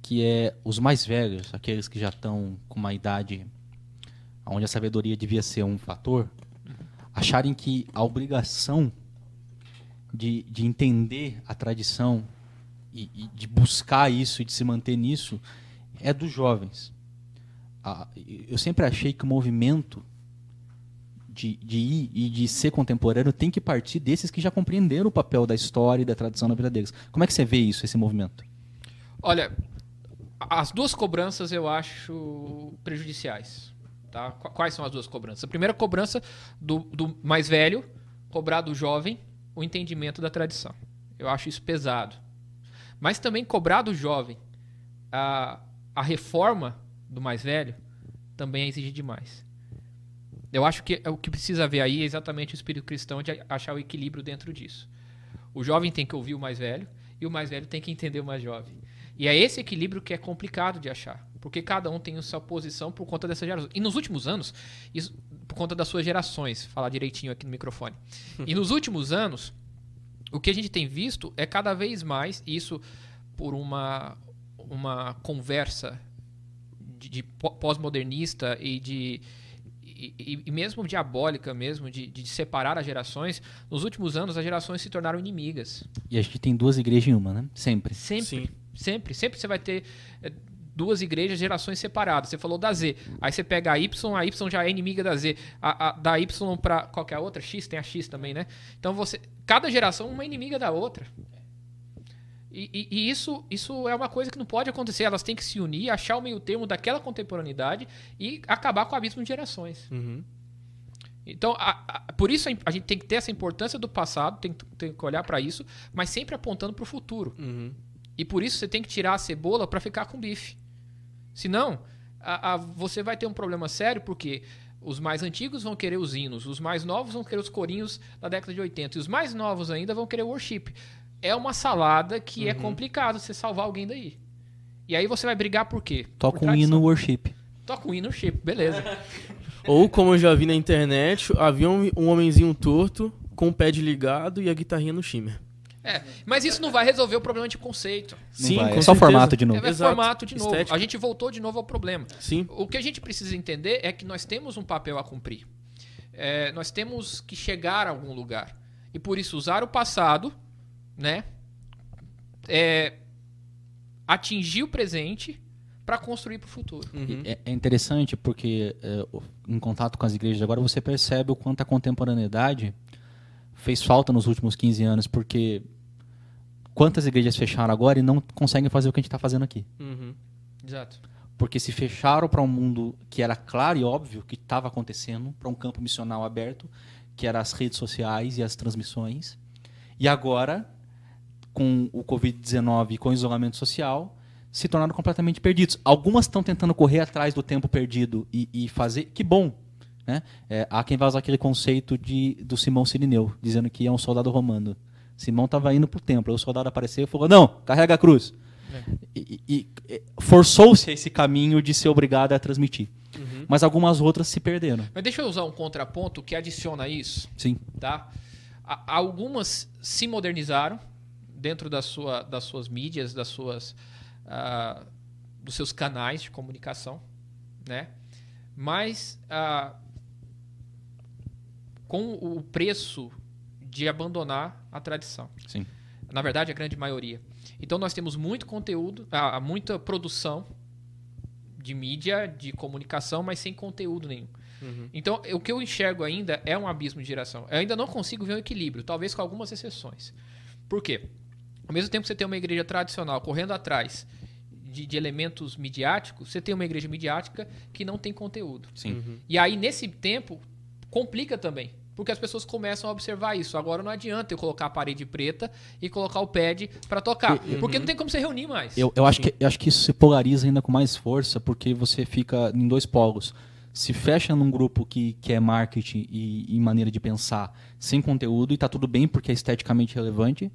que é os mais velhos, aqueles que já estão com uma idade onde a sabedoria devia ser um fator, acharem que a obrigação de, de entender a tradição e, e de buscar isso e de se manter nisso é dos jovens. Ah, eu sempre achei que o movimento de, de ir e de ser contemporâneo tem que partir desses que já compreenderam o papel da história e da tradição na vida deles. Como é que você vê isso, esse movimento? Olha, as duas cobranças eu acho prejudiciais. Tá? Qu- Quais são as duas cobranças? A primeira cobrança do, do mais velho, cobrar do jovem o entendimento da tradição. Eu acho isso pesado. Mas também cobrar do jovem a, a reforma do mais velho também é exigir demais. Eu acho que é o que precisa ver aí é exatamente o espírito cristão de achar o equilíbrio dentro disso. O jovem tem que ouvir o mais velho e o mais velho tem que entender o mais jovem. E é esse equilíbrio que é complicado de achar, porque cada um tem a sua posição por conta dessa geração. E nos últimos anos, isso por conta das suas gerações, falar direitinho aqui no microfone. E nos últimos anos, o que a gente tem visto é cada vez mais, e isso por uma, uma conversa de, de pó- pós-modernista e de e, e- mesmo diabólica mesmo de, de separar as gerações nos últimos anos as gerações se tornaram inimigas. E a gente tem duas igrejas em uma, né? Sempre. sempre. Sim. sempre. Sempre você vai ter eh, duas igrejas gerações separadas. Você falou da Z. Aí você pega a Y a Y já é inimiga da Z. A, a- da Y para qualquer é outra X tem a X também né? Então você cada geração uma inimiga da outra e, e- e isso, isso é uma coisa que não pode acontecer. Elas têm que se unir, achar o meio termo daquela contemporaneidade e acabar com o abismo de gerações. Uhum. Então, a- a- por isso a, a gente tem que ter essa importância do passado, tem, que- tem que olhar para isso, mas sempre apontando para o futuro. Uhum. E por isso você tem que tirar a cebola para ficar com bife. Senão, a- você vai ter um problema sério, porque os mais antigos vão querer os hinos, os mais novos vão querer os corinhos da década de 80, e os mais novos ainda vão querer o worship. É uma salada que é complicado você salvar alguém daí. E aí você vai brigar por quê? Toca Por um hino worship. Toca um hino worship, beleza. <laughs> Ou, como eu já vi na internet, havia um, um homenzinho torto com o pad ligado e a guitarrinha no shimmer. É, mas isso não vai resolver o problema de conceito. Sim, é só formato de novo. É Exato. formato de novo. Estética. A gente voltou de novo ao problema. Sim. O que a gente precisa entender é que nós temos um papel a cumprir. É, nós temos que chegar a algum lugar. E por isso usar o passado, né? É, atingir o presente para construir para o futuro. Uhum. É, é interessante porque, é, em contato com as igrejas agora, você percebe o quanto a contemporaneidade fez falta nos últimos 15 anos, porque quantas igrejas fecharam agora e não conseguem fazer o que a gente está fazendo aqui? Uhum. Exato. Porque se fecharam para um mundo que era claro e óbvio que estava acontecendo, para um campo missional aberto, que eram as redes sociais e as transmissões. E agora, com o Covid-19 e com o isolamento social, se tornaram completamente perdidos. Algumas estão tentando correr atrás do tempo perdido e, e fazer. Que bom! Né? É, há quem vai usar aquele conceito de, do Simão Sirineu, dizendo que é um soldado romano. Simão estava indo para o templo, aí o soldado apareceu e falou: Não, carrega a cruz. E, e- e forçou-se a esse caminho de ser obrigado a transmitir. Mas algumas outras se perderam. Mas deixa eu usar um contraponto que adiciona isso. Sim. tá? A- Algumas se modernizaram dentro da sua, das suas mídias, das suas, ah, dos seus canais de comunicação, né? Mas ah, com o preço de abandonar a tradição. Sim. Na verdade, a grande maioria. Então nós temos muito conteúdo, ah, muita produção de mídia, de comunicação, mas sem conteúdo nenhum. Então, o que eu enxergo ainda é um abismo de geração. Eu ainda não consigo ver um equilíbrio, talvez com algumas exceções. Por quê? Ao mesmo tempo que você tem uma igreja tradicional correndo atrás de, de elementos midiáticos, você tem uma igreja midiática que não tem conteúdo. Sim. E aí, nesse tempo, complica também. Porque as pessoas começam a observar isso. Agora não adianta eu colocar a parede preta e colocar o pad para tocar. Porque não tem como você reunir mais. Eu, eu, acho que, eu acho que isso se polariza ainda com mais força, porque você fica em dois polos. Se fecha num grupo que, que é marketing e, e maneira de pensar sem conteúdo, e tá tudo bem porque é esteticamente relevante.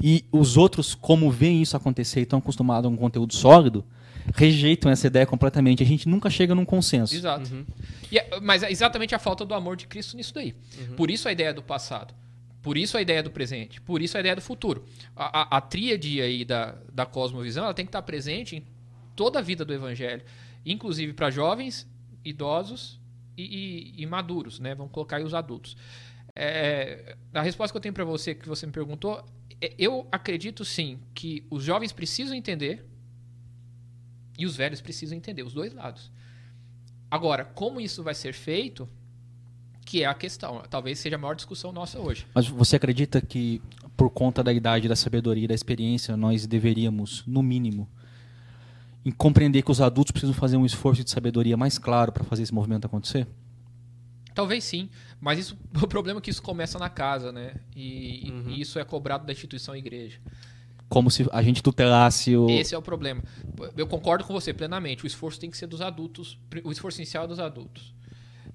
E os outros, como veem isso acontecer e estão acostumados a um conteúdo sólido, rejeitam essa ideia completamente. A gente nunca chega num consenso. Exato. E é- mas é exatamente a falta do amor de Cristo nisso daí. Por isso a ideia do passado. Por isso a ideia do presente, por isso a ideia do futuro. A, a, a tríade aí da, da cosmovisão ela tem que estar presente em toda a vida do evangelho, inclusive para jovens, idosos e, e, e, maduros, né? Vamos colocar aí os adultos. É, a resposta que eu tenho para você, que você me perguntou, eu acredito sim que os jovens precisam entender e os velhos precisam entender, os dois lados. Agora, como isso vai ser feito, que é a questão. Talvez seja a maior discussão nossa hoje. Mas você acredita que, por conta da idade, da sabedoria, da experiência, nós deveríamos, no mínimo, em compreender que os adultos precisam fazer um esforço de sabedoria mais claro para fazer esse movimento acontecer? Talvez sim, mas isso, <laughs> o problema é que isso começa na casa, né? E, uhum. e isso é cobrado da instituição igreja. Como se a gente tutelasse o. Esse é o problema. Eu concordo com você plenamente. O esforço tem que ser dos adultos. O esforço inicial é dos adultos.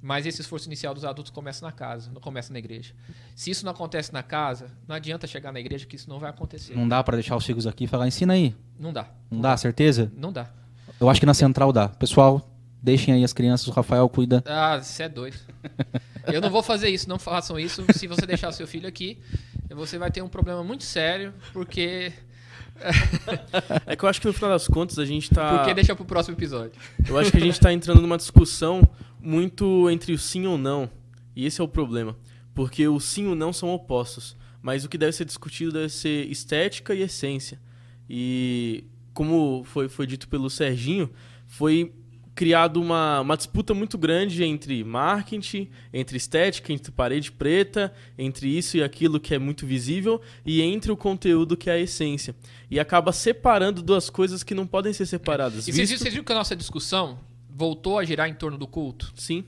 Mas esse esforço inicial dos adultos começa na casa, não começa na igreja. Se isso não acontece na casa, não adianta chegar na igreja que isso não vai acontecer. Não dá para deixar os filhos aqui e falar, ensina aí. Não dá. Não, não dá, dá, certeza? Não dá. Eu acho que na central dá. Pessoal, deixem aí as crianças, o Rafael cuida. Ah, você é doido. <laughs> Eu não vou fazer isso, não façam isso. Se você deixar seu filho aqui, você vai ter um problema muito sério, porque é que eu acho que no final das contas a gente tá. Porque deixa pro próximo episódio. Eu acho que a gente tá entrando numa discussão muito entre o sim ou não. E esse é o problema. Porque o sim e o não são opostos. Mas o que deve ser discutido deve ser estética e essência. E como foi, foi dito pelo Serginho, foi criado uma, uma disputa muito grande entre marketing, entre estética, entre parede preta, entre isso e aquilo que é muito visível e entre o conteúdo que é a essência. E acaba separando duas coisas que não podem ser separadas. E visto... vocês, viram que a nossa discussão voltou a girar em torno do culto? Sim.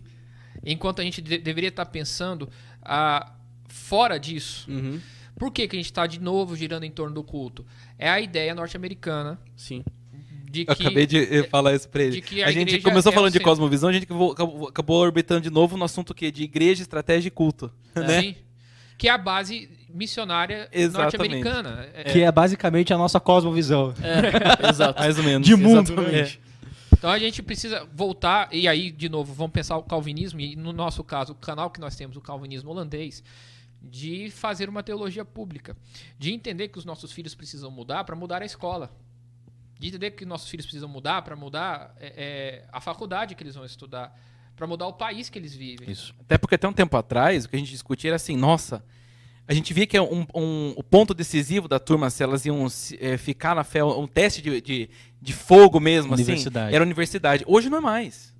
Enquanto a gente de deveria estar pensando ah, fora disso. Uhum. Por que, que a gente está de novo girando em torno do culto? É a ideia norte-americana. Sim de que, Acabei de falar isso pra ele. a, a gente começou é falando de cosmovisão, a gente acabou, acabou, orbitando de novo no assunto que de igreja, estratégia e culto. É. Né? Sim. Que é a base missionária norte-americana. É. Que é basicamente a nossa cosmovisão. É. <laughs> Exato. Mais ou menos. De mundo. É. Então a gente precisa voltar, e aí, de novo, vamos pensar o calvinismo, e no nosso caso, o canal que nós temos, o calvinismo holandês, de fazer uma teologia pública. De entender que os nossos filhos precisam mudar para mudar a escola de entender que nossos filhos precisam mudar para mudar é, é, a faculdade que eles vão estudar, para mudar o país que eles vivem. Isso. Até porque até um tempo atrás, o que a gente discutia era assim, nossa, a gente via que é um, um, o ponto decisivo da turma, se elas iam é, ficar na fé, um teste de, de, de fogo mesmo, assim, era a universidade. Hoje não é mais.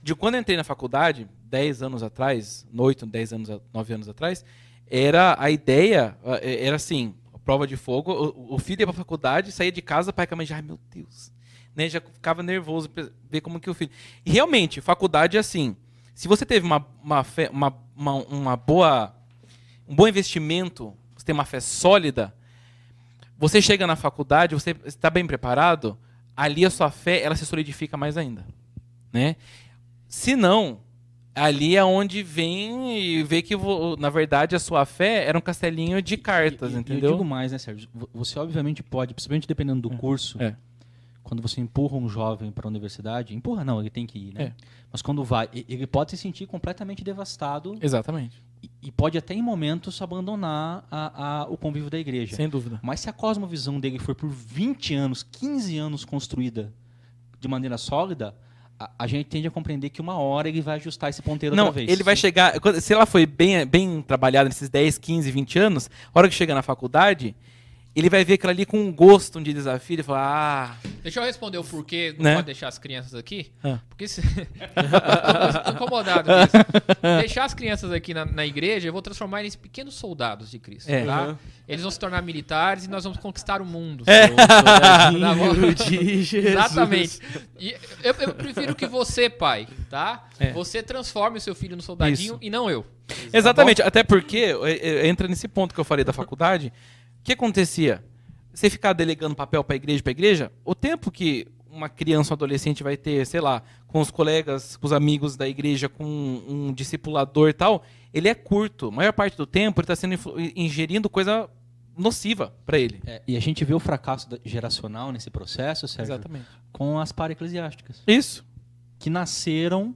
De quando eu entrei na faculdade, 10 anos atrás, 8, 10 anos, 9 anos atrás, era a ideia, é, era assim, prova de fogo, o, o filho ia pra faculdade, saía de casa, pai com a mãe já, ai meu Deus. Né, já ficava nervoso ver como que o filho. E realmente, faculdade é assim. Se você teve uma, uma, fé, uma, uma, uma boa. um bom investimento, você tem uma fé sólida, você chega na faculdade, você está bem preparado, ali a sua fé ela se solidifica mais ainda. Né? Se não, ali é onde vem e vê que, na verdade, a sua fé era um castelinho de cartas, e, entendeu? Eu digo mais, né, Sérgio? Você obviamente pode, principalmente dependendo do é. curso, é. quando você empurra um jovem para a universidade, empurra não, ele tem que ir, né? É. Mas quando vai, ele pode se sentir completamente devastado. Exatamente. E, e pode até em momentos abandonar a, a, o convívio da igreja. Sem dúvida. Mas se a cosmovisão dele for por 20 anos, 15 anos construída de maneira sólida, a, a, gente tende a compreender que uma hora ele vai ajustar esse ponteiro Não, outra vez. ele vai chegar. Se ela foi bem, bem trabalhada nesses 10, 15, 20 anos, a hora que chega na faculdade, ele vai ver aquilo ali com um gosto de desafio e falar, ah. Deixa eu responder o porquê não né? pode deixar as crianças aqui. Ah. Porque se. <laughs> tô incomodado com isso. <laughs> Deixar as crianças aqui na, na, igreja, eu vou transformar eles em pequenos soldados de Cristo. É. Tá? Uhum. Eles vão se tornar militares e nós vamos conquistar o mundo. É. <laughs> Tá de Jesus. Exatamente. E eu, eu, prefiro que você, pai, tá? É. Você transforme o seu filho no soldadinho isso. e não eu. Exatamente. Tá Até porque entra nesse ponto que eu falei da faculdade que acontecia? Você ficar delegando papel para igreja para igreja, o tempo que uma criança ou adolescente vai ter, sei lá, com os colegas, com os amigos da igreja, com um, discipulador e tal, ele é curto. A maior parte do tempo ele está sendo ingerindo coisa nociva para ele. É, e a gente vê o fracasso geracional nesse processo, Sérgio, Exatamente. com as para-eclesiásticas. Isso. Que nasceram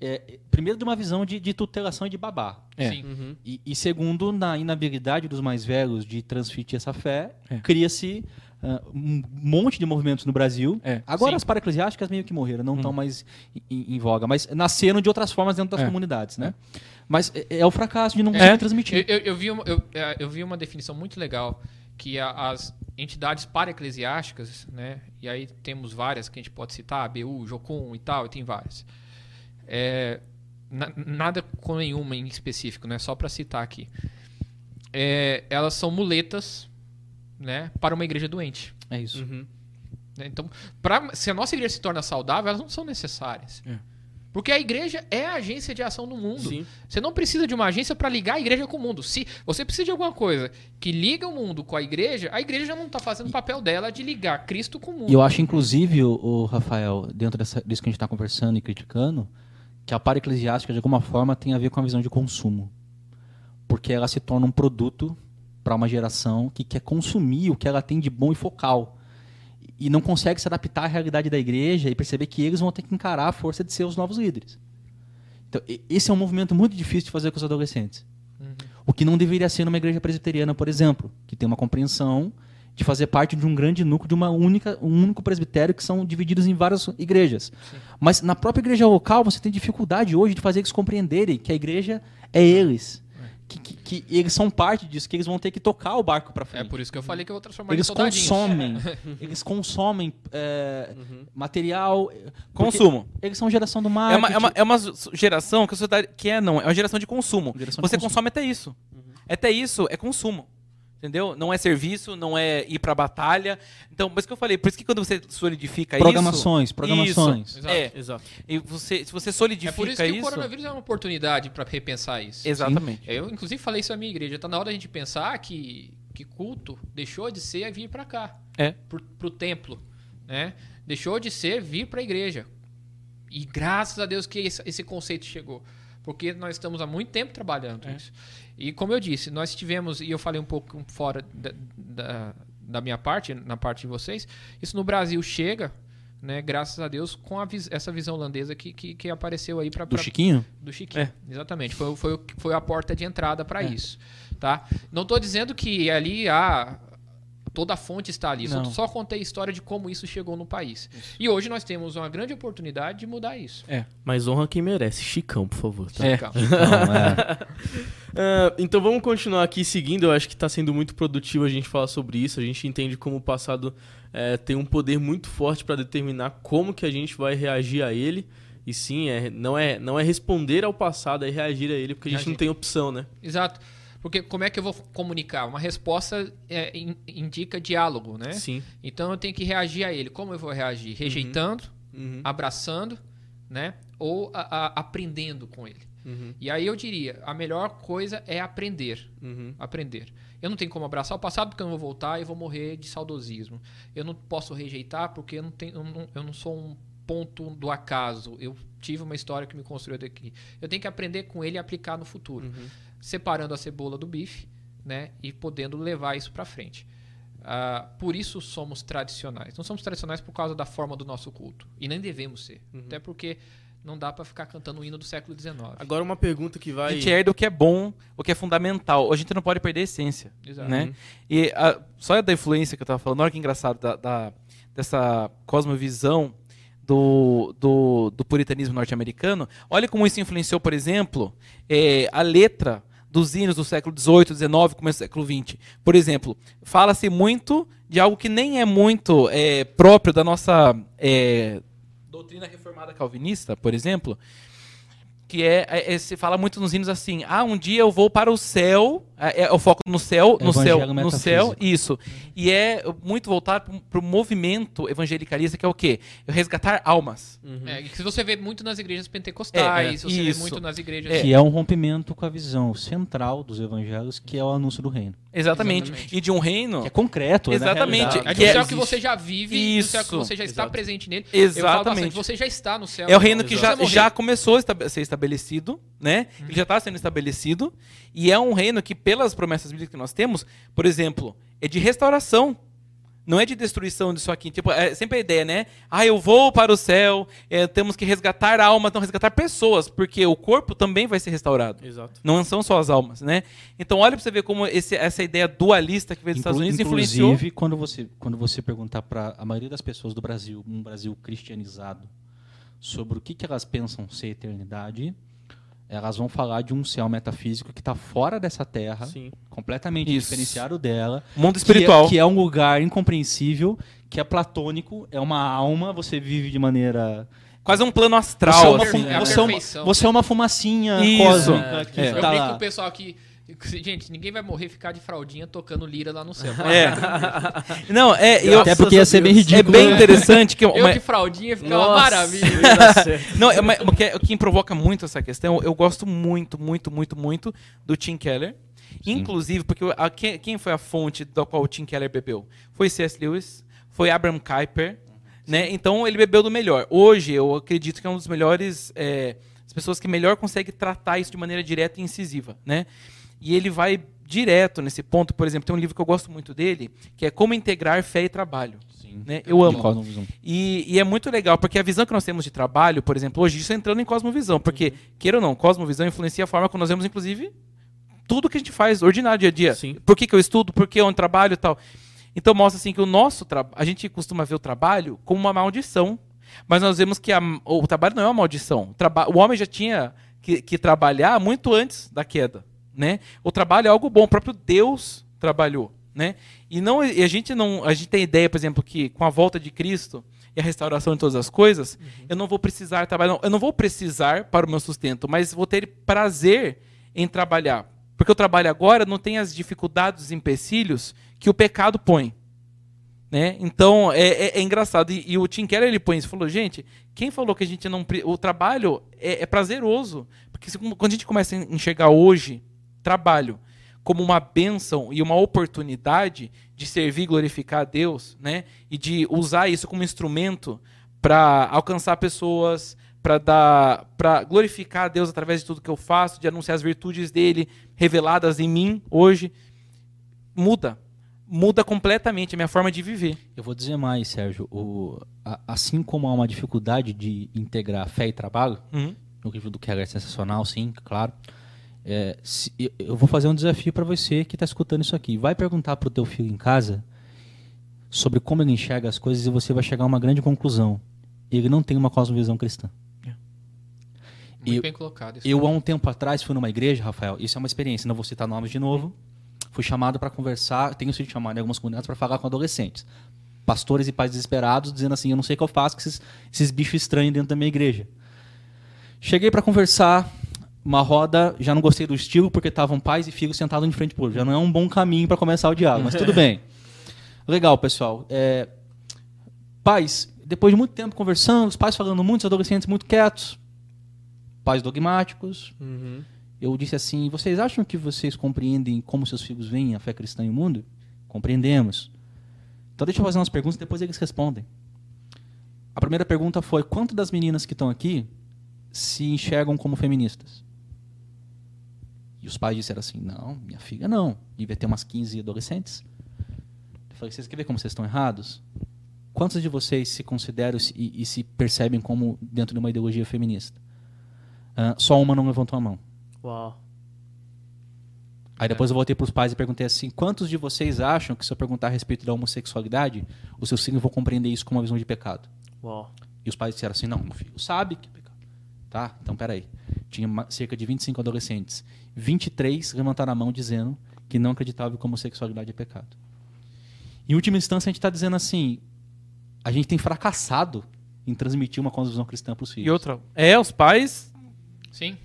é, primeiro de uma visão de, de tutelação e de babá. É. Sim. Uhum. E, e segundo, na inabilidade dos mais velhos de transmitir essa fé, É. cria-se ah, um monte de movimentos no Brasil. É, Agora sim. as para-eclesiásticas meio que morreram, não estão mais em, em voga, mas nasceram de outras formas dentro das É. comunidades, né? Mas é, é o fracasso de não É. conseguir Eu, transmitir. eu, eu vi uma, eu, eu vi uma definição muito legal que a- as entidades para-eclesiásticas, né, e aí temos várias que a gente pode citar, ABU, Jocum e tal, e tem várias. É, na- nada com nenhuma em específico, né, só para citar aqui. É, elas são muletas né, para uma igreja doente. É isso. Uhum. né? Então, pra, se a nossa igreja se torna saudável, elas não são necessárias. É. Porque a igreja é a agência de ação do mundo. Sim. Você não precisa de uma agência para ligar a igreja com o mundo. Se você precisa de alguma coisa que liga o mundo com a igreja, a igreja já não está fazendo o papel dela de ligar Cristo com o mundo. E eu acho, inclusive, o, o Rafael, dentro dessa, disso que a gente está conversando e criticando, que a para-eclesiástica, de alguma forma, tem a ver com a visão de consumo. Porque ela se torna um produto para uma geração que quer consumir o que ela tem de bom e focal. E não consegue se adaptar à realidade da igreja e perceber que eles vão ter que encarar a força de ser os novos líderes. Então, esse é um movimento muito difícil de fazer com os adolescentes. O que não deveria ser numa igreja presbiteriana, por exemplo, que tem uma compreensão de fazer parte de um grande núcleo, de uma única, um único presbitério que são divididos em várias igrejas. Mas na própria igreja local você tem dificuldade hoje de fazer eles compreenderem que a igreja é eles. Que, que- que eles são parte disso, que eles vão ter que tocar o barco para É frente. por isso que eu falei que eu vou transformar Eles em soldadinhos. consomem, <laughs> eles consomem é, material. porque Consumo. Eles são geração do É marketing. uma, é, uma, é uma geração que a sociedade quer, não. É uma geração de consumo. Geração de Você consumo. consome até isso. Até isso é consumo. Entendeu? Não é serviço, não é ir pra batalha. Então, mas que eu falei, por isso que quando você solidifica Programações, isso. programações. Isso, Exato. é. Exato. E você, se você É solidifica por isso que o isso. coronavírus é uma oportunidade para repensar isso. Exatamente. Eu, inclusive, falei isso à minha igreja. Tá na hora da gente pensar que, que culto deixou de ser vir para cá, É. pro, pro templo, né? Deixou de ser vir para a igreja. E graças a Deus que esse, esse conceito chegou. Porque nós estamos há muito tempo trabalhando É. isso. E como eu disse, nós tivemos, e eu falei um pouco fora da, da, da minha parte, na parte de vocês, isso no Brasil chega, né, graças a Deus, com a vis- essa visão holandesa que, que, que apareceu aí para Do Chiquinho? do Chiquinho. É. Exatamente. Foi, o- foi, foi a porta de entrada para isso. Tá? Não estou dizendo que ali há. Toda a fonte está ali. Só, Não. só contei a história de como isso chegou no país. E hoje nós temos uma grande oportunidade de mudar isso. É. Mas honra quem merece. Chicão, por favor. tá? É. Não, é. <laughs> Ah, então vamos continuar aqui seguindo. Eu acho que está sendo muito produtivo a gente falar sobre isso. A gente entende como o passado eh, tem um poder muito forte para determinar como que a gente vai reagir a ele. E sim, é, não, é, não é responder ao passado, é reagir a ele, porque a gente Reagir. não tem opção, né? Exato. Porque como é que eu vou comunicar? Uma resposta é, in- indica diálogo, né? Sim. Então eu tenho que reagir a ele. Como eu vou reagir? Rejeitando, Uhum. abraçando, né? Ou a- a- aprendendo com ele. Uhum. E aí eu diria, a melhor coisa é aprender. Uhum. aprender. Eu não tenho como abraçar o passado porque eu não vou voltar e vou morrer de saudosismo. Eu não posso rejeitar porque eu não, tenho, eu não, eu não sou um ponto do acaso. Eu tive uma história que me construiu daqui. Eu tenho que aprender com ele e aplicar no futuro, Uhum. separando a cebola do bife, né, e podendo levar isso para frente. Ah, por isso somos tradicionais. Não somos tradicionais por causa da forma do nosso culto e nem devemos ser, até porque não dá para ficar cantando o hino do século XIX. Agora uma pergunta que A vai. gente herda o que é bom, o que é fundamental. A gente não pode perder a essência. Exato. Né? E a- só da influência que eu tava falando, olha que engraçado, da, da- dessa cosmovisão do, do, do puritanismo norte-americano. Olha como isso influenciou, por exemplo, eh, a letra dos hinos do século XVIII, XIX, começo do século XX. Por exemplo, fala-se muito de algo que nem é muito eh, próprio da nossa eh, doutrina reformada calvinista, por exemplo, que é, é- é- se fala muito nos hinos assim, ah, um dia eu vou para o céu, é, é o foco no céu, no céu, no céu, isso. E é muito voltado para o movimento evangelicalista, que é o quê? Resgatar almas. Uhum. É, que você vê muito nas igrejas pentecostais, É, é, você vê isso. muito nas igrejas. É. Que é um rompimento com a visão central dos evangelhos, que é o anúncio do reino. Exatamente. Exatamente. E de um reino. Que é concreto, Exatamente. Né, É realidade. um que é- céu que você já vive e do céu que Isso. você já está Exato. presente nele. Eu falo Exatamente. bastante, você já está no céu. É o reino que já, já começou a ser estabelecido, né? Ele já está sendo estabelecido. E é um reino que, pelas promessas bíblicas que nós temos, por exemplo, é de restauração. Não é de destruição disso aqui. Tipo, é sempre a ideia, né? Ah, eu vou para o céu, é, temos que resgatar almas, não resgatar pessoas, porque o corpo também vai ser restaurado. Exato. Não são só as almas, né? Então olha para você ver como esse- essa ideia dualista que veio dos Estados Inclu- Unidos influenciou. Inclusive, quando você, quando você perguntar para a maioria das pessoas do Brasil, um Brasil cristianizado, sobre o que, que elas pensam ser eternidade, elas vão falar de um céu metafísico que está fora dessa terra, Sim. completamente Isso. diferenciado dela. Mundo que é- espiritual. Que é, um lugar incompreensível, que é platônico, é uma alma, você vive de maneira. Quase um plano Você é astral, uma, assim. é você é uma- você é uma fumacinha Isso. cósmica que É. Eu tá brinco lá. com o pessoal aqui. <laughs> Gente, ninguém vai morrer ficar de fraldinha tocando lira lá no céu. <laughs> É. <laughs> Não, é. Eu, Até porque ia ser bem é ridículo. bem né? interessante que. Eu uma- de fraldinha fica uma Nossa, maravilha. dar certo. Não, é, mas o que, o que provoca muito essa questão, eu gosto muito, muito, muito, muito do Tim Keller. Inclusive, porque a- quem, quem foi a fonte da qual o Tim Keller bebeu? Foi C.S. Lewis, foi Abraham Kuyper, né? Então ele bebeu do melhor. Hoje eu acredito que é um dos melhores, é, as pessoas que melhor consegue tratar isso de maneira direta e incisiva, né? E ele vai direto nesse ponto, por exemplo, tem um livro que eu gosto muito dele, que é Como Integrar Fé e Trabalho. Sim. Né? Eu amo. Cosmovisão. E, e é muito legal, porque a visão que nós temos de trabalho, por exemplo, hoje, isso é entrando em cosmovisão, porque, queira ou não, cosmovisão influencia a forma como nós vemos, inclusive, tudo que a gente faz, ordinário, dia a dia. Sim. Por que, que eu estudo, por que eu trabalho e tal. Então mostra assim que o nosso trabalho, a gente costuma ver o trabalho como uma maldição, mas nós vemos que a- o trabalho não é uma maldição. O, o homem já tinha que, que trabalhar muito antes da queda, né? O trabalho é algo bom, o próprio Deus trabalhou, né? E não e a gente não, a gente tem ideia, por exemplo, que com a volta de Cristo e a restauração de todas as coisas, eu não vou precisar trabalhar, não, eu não vou precisar para o meu sustento, mas vou ter prazer em trabalhar. Porque o trabalho agora não tem as dificuldades, os empecilhos que o pecado põe. Né? Então é, é- é engraçado. E, e o Tim Keller ele põe isso, falou, gente, quem falou que a gente não. O trabalho é, é prazeroso. Porque se- quando a gente começa a enxergar hoje trabalho como uma bênção e uma oportunidade de servir e glorificar a Deus, né? E de usar isso como instrumento para alcançar pessoas, para dar, para glorificar a Deus através de tudo que eu faço, de anunciar as virtudes dele reveladas em mim hoje, muda, muda completamente a minha forma de viver. Eu vou dizer mais, Sérgio. O- a- assim como há uma dificuldade de integrar fé e trabalho, Uhum. o livro do Keller é sensacional, sim, claro. É, se- eu- vou fazer um desafio para você que está escutando isso aqui. Vai perguntar para o teu filho em casa sobre como ele enxerga as coisas e você vai chegar a uma grande conclusão. Ele não tem uma cosmovisão cristã. Muito Eu- bem colocado. isso. Eu, há um tempo atrás, fui numa igreja, Rafael, isso é uma experiência, não vou citar nomes de novo. Fui chamado para conversar, tenho sido chamado em algumas comunidades para falar com adolescentes. Pastores e pais desesperados, dizendo assim: eu não sei o que eu faço com esses, esses bichos estranhos dentro da minha igreja. Cheguei para conversar, uma roda, já não gostei do estilo, porque estavam pais e filhos sentados de frente por Já não é um bom caminho para começar o diálogo, mas tudo <laughs> bem. Legal, pessoal. É, pais, depois de muito tempo conversando, os pais falando muito, os adolescentes muito quietos, pais dogmáticos. Uhum. Eu disse assim: vocês acham que vocês compreendem como seus filhos veem a fé cristã e o mundo? Compreendemos. Então deixa eu fazer umas perguntas e depois eles respondem. A primeira pergunta foi: quanto das meninas que estão aqui se enxergam como feministas? E os pais disseram assim: não, minha filha não. Devia ter umas 15 adolescentes. Eu falei: vocês querem ver como vocês estão errados? Quantos de vocês se consideram e, e se percebem como dentro de uma ideologia feminista? Ah, só uma não levantou a mão. Uau. Aí depois eu voltei para os pais e perguntei assim: quantos de vocês acham que se eu perguntar a respeito da homossexualidade, os seus filhos vão compreender isso como uma visão de pecado? Uau. E os pais disseram assim: não, meu filho sabe que. Tá, então peraí. Tinha cerca de 25 adolescentes. 23 levantaram a mão dizendo que não acreditavam que a homossexualidade é pecado. Em última instância, a gente está dizendo assim: a gente tem fracassado em transmitir uma visão cristã para os filhos. E outra, é, os pais Sim.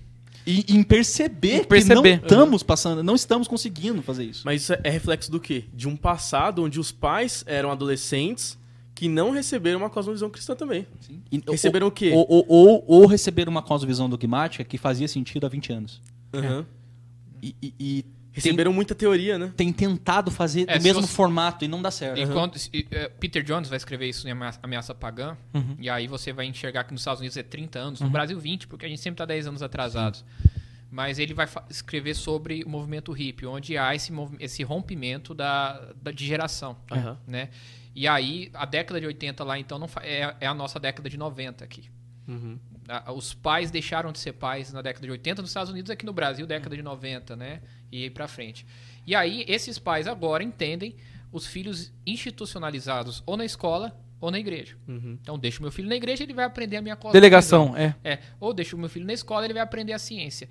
E em perceber, Em perceber. que não estamos passando, não estamos conseguindo fazer isso. Mas isso é reflexo do quê? De um passado onde os pais eram adolescentes que não receberam uma cosmovisão cristã também. E- Receberam o quê? Ou, ou, ou, ou receber uma cosmovisão dogmática que fazia sentido há 20 anos. Aham. E, e- e Receberam muita teoria, né? tem tentado fazer É, se mesmo você- formato e não dá certo. Enquanto, e, eh, Peter Jones vai escrever isso em Ameaça, Ameaça Pagã, e aí você vai enxergar que nos Estados Unidos é 30 anos, no Brasil 20, porque a gente sempre está 10 anos atrasados. mas ele vai escrever sobre o movimento hippie, onde há esse, esse rompimento da, da- de geração, Aham. né? E aí, a década de 80 lá, então, não é, é a nossa década de 90 aqui. Uhum. A- Os pais deixaram de ser pais na década de 80 nos Estados Unidos, aqui no Brasil, década de 90, né? E aí pra frente. E aí, esses pais agora entendem os filhos institucionalizados ou na escola ou na igreja. Uhum. Então, deixo meu filho na igreja, ele vai aprender a minha cosmovisão. Delegação, é. É, ou deixo meu filho na escola, ele vai aprender a ciência.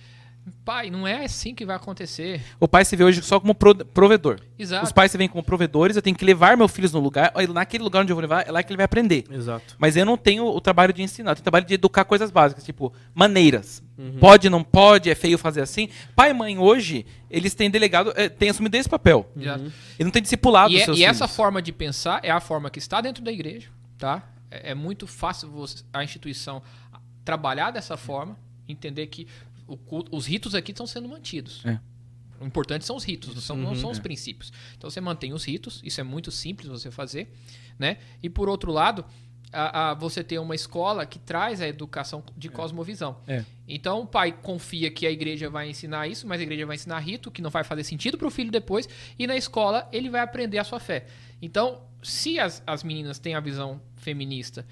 Pai, não é assim que vai acontecer. O pai se vê hoje só como pro- provedor. Exato. Os pais se veem como provedores, eu tenho que levar meus filhos no lugar, naquele lugar onde eu vou levar, é lá que ele vai aprender. Exato. Mas eu não tenho o trabalho de ensinar, eu tenho o trabalho de educar coisas básicas, tipo maneiras. Uhum. Pode, não pode, é feio fazer assim. Pai e mãe hoje, eles têm delegado, é, têm assumido esse papel. Exato. Ele não tem discipulado E, os é- e essa forma de pensar é a forma que está dentro da igreja, tá? É, é muito fácil você- a instituição trabalhar dessa forma, entender que culto- os ritos aqui estão sendo mantidos. É. O importante são os ritos, não são, não Uhum, são os princípios. Então você mantém os ritos, isso é muito simples você fazer, né? E por outro lado, a- a- você tem uma escola que traz a educação de cosmovisão. É. Então o pai confia que a igreja vai ensinar isso, mas a igreja vai ensinar rito, que não vai fazer sentido para o filho depois, e na escola ele vai aprender a sua fé. Então, se as, as meninas têm a visão feminista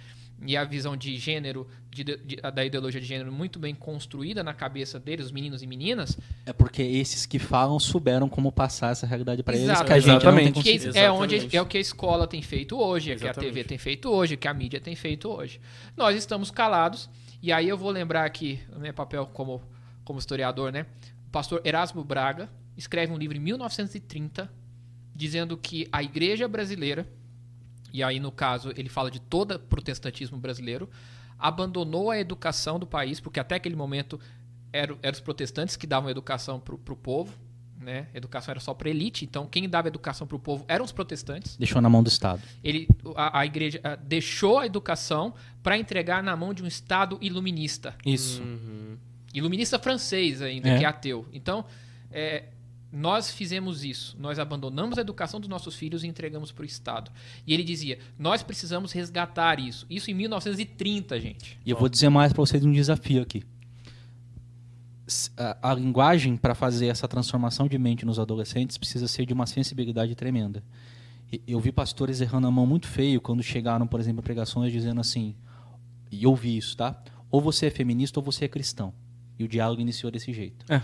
e a visão de gênero, de- de- da ideologia de gênero muito bem construída na cabeça deles, os meninos e meninas, É porque esses que falam souberam como passar essa realidade para eles, que a gente não tem Exatamente. conseguido. é, onde, Exatamente. é o que a escola tem feito hoje, é o que a Exatamente. TV tem feito hoje, é o que a mídia tem feito hoje. Nós estamos calados, e aí eu vou lembrar aqui, o meu papel como, como historiador, né? O pastor Erasmo Braga escreve um livro em 1930 dizendo que a igreja brasileira, e aí no caso ele fala de todo o protestantismo brasileiro, abandonou a educação do país, porque até aquele momento eram, eram os protestantes que davam educação para o povo, né? Educação era só para elite, então quem dava educação para o povo eram os protestantes. Deixou na mão do Estado. Ele, a, a igreja ah, deixou a educação para entregar na mão de um Estado iluminista, Isso. Uhum. iluminista francês ainda, É. que é ateu. Então, é, nós fizemos isso. Nós abandonamos a educação dos nossos filhos e entregamos para o Estado. E ele dizia: nós precisamos resgatar isso. Isso em 1930, gente. E eu vou dizer mais para vocês um desafio aqui. A, a linguagem para fazer essa transformação de mente nos adolescentes precisa ser de uma sensibilidade tremenda. Eu vi pastores errando a mão muito feio quando chegaram, por exemplo, a pregações dizendo assim, e eu vi isso, tá? Ou você é feminista ou você é cristão. E o diálogo iniciou desse jeito. É.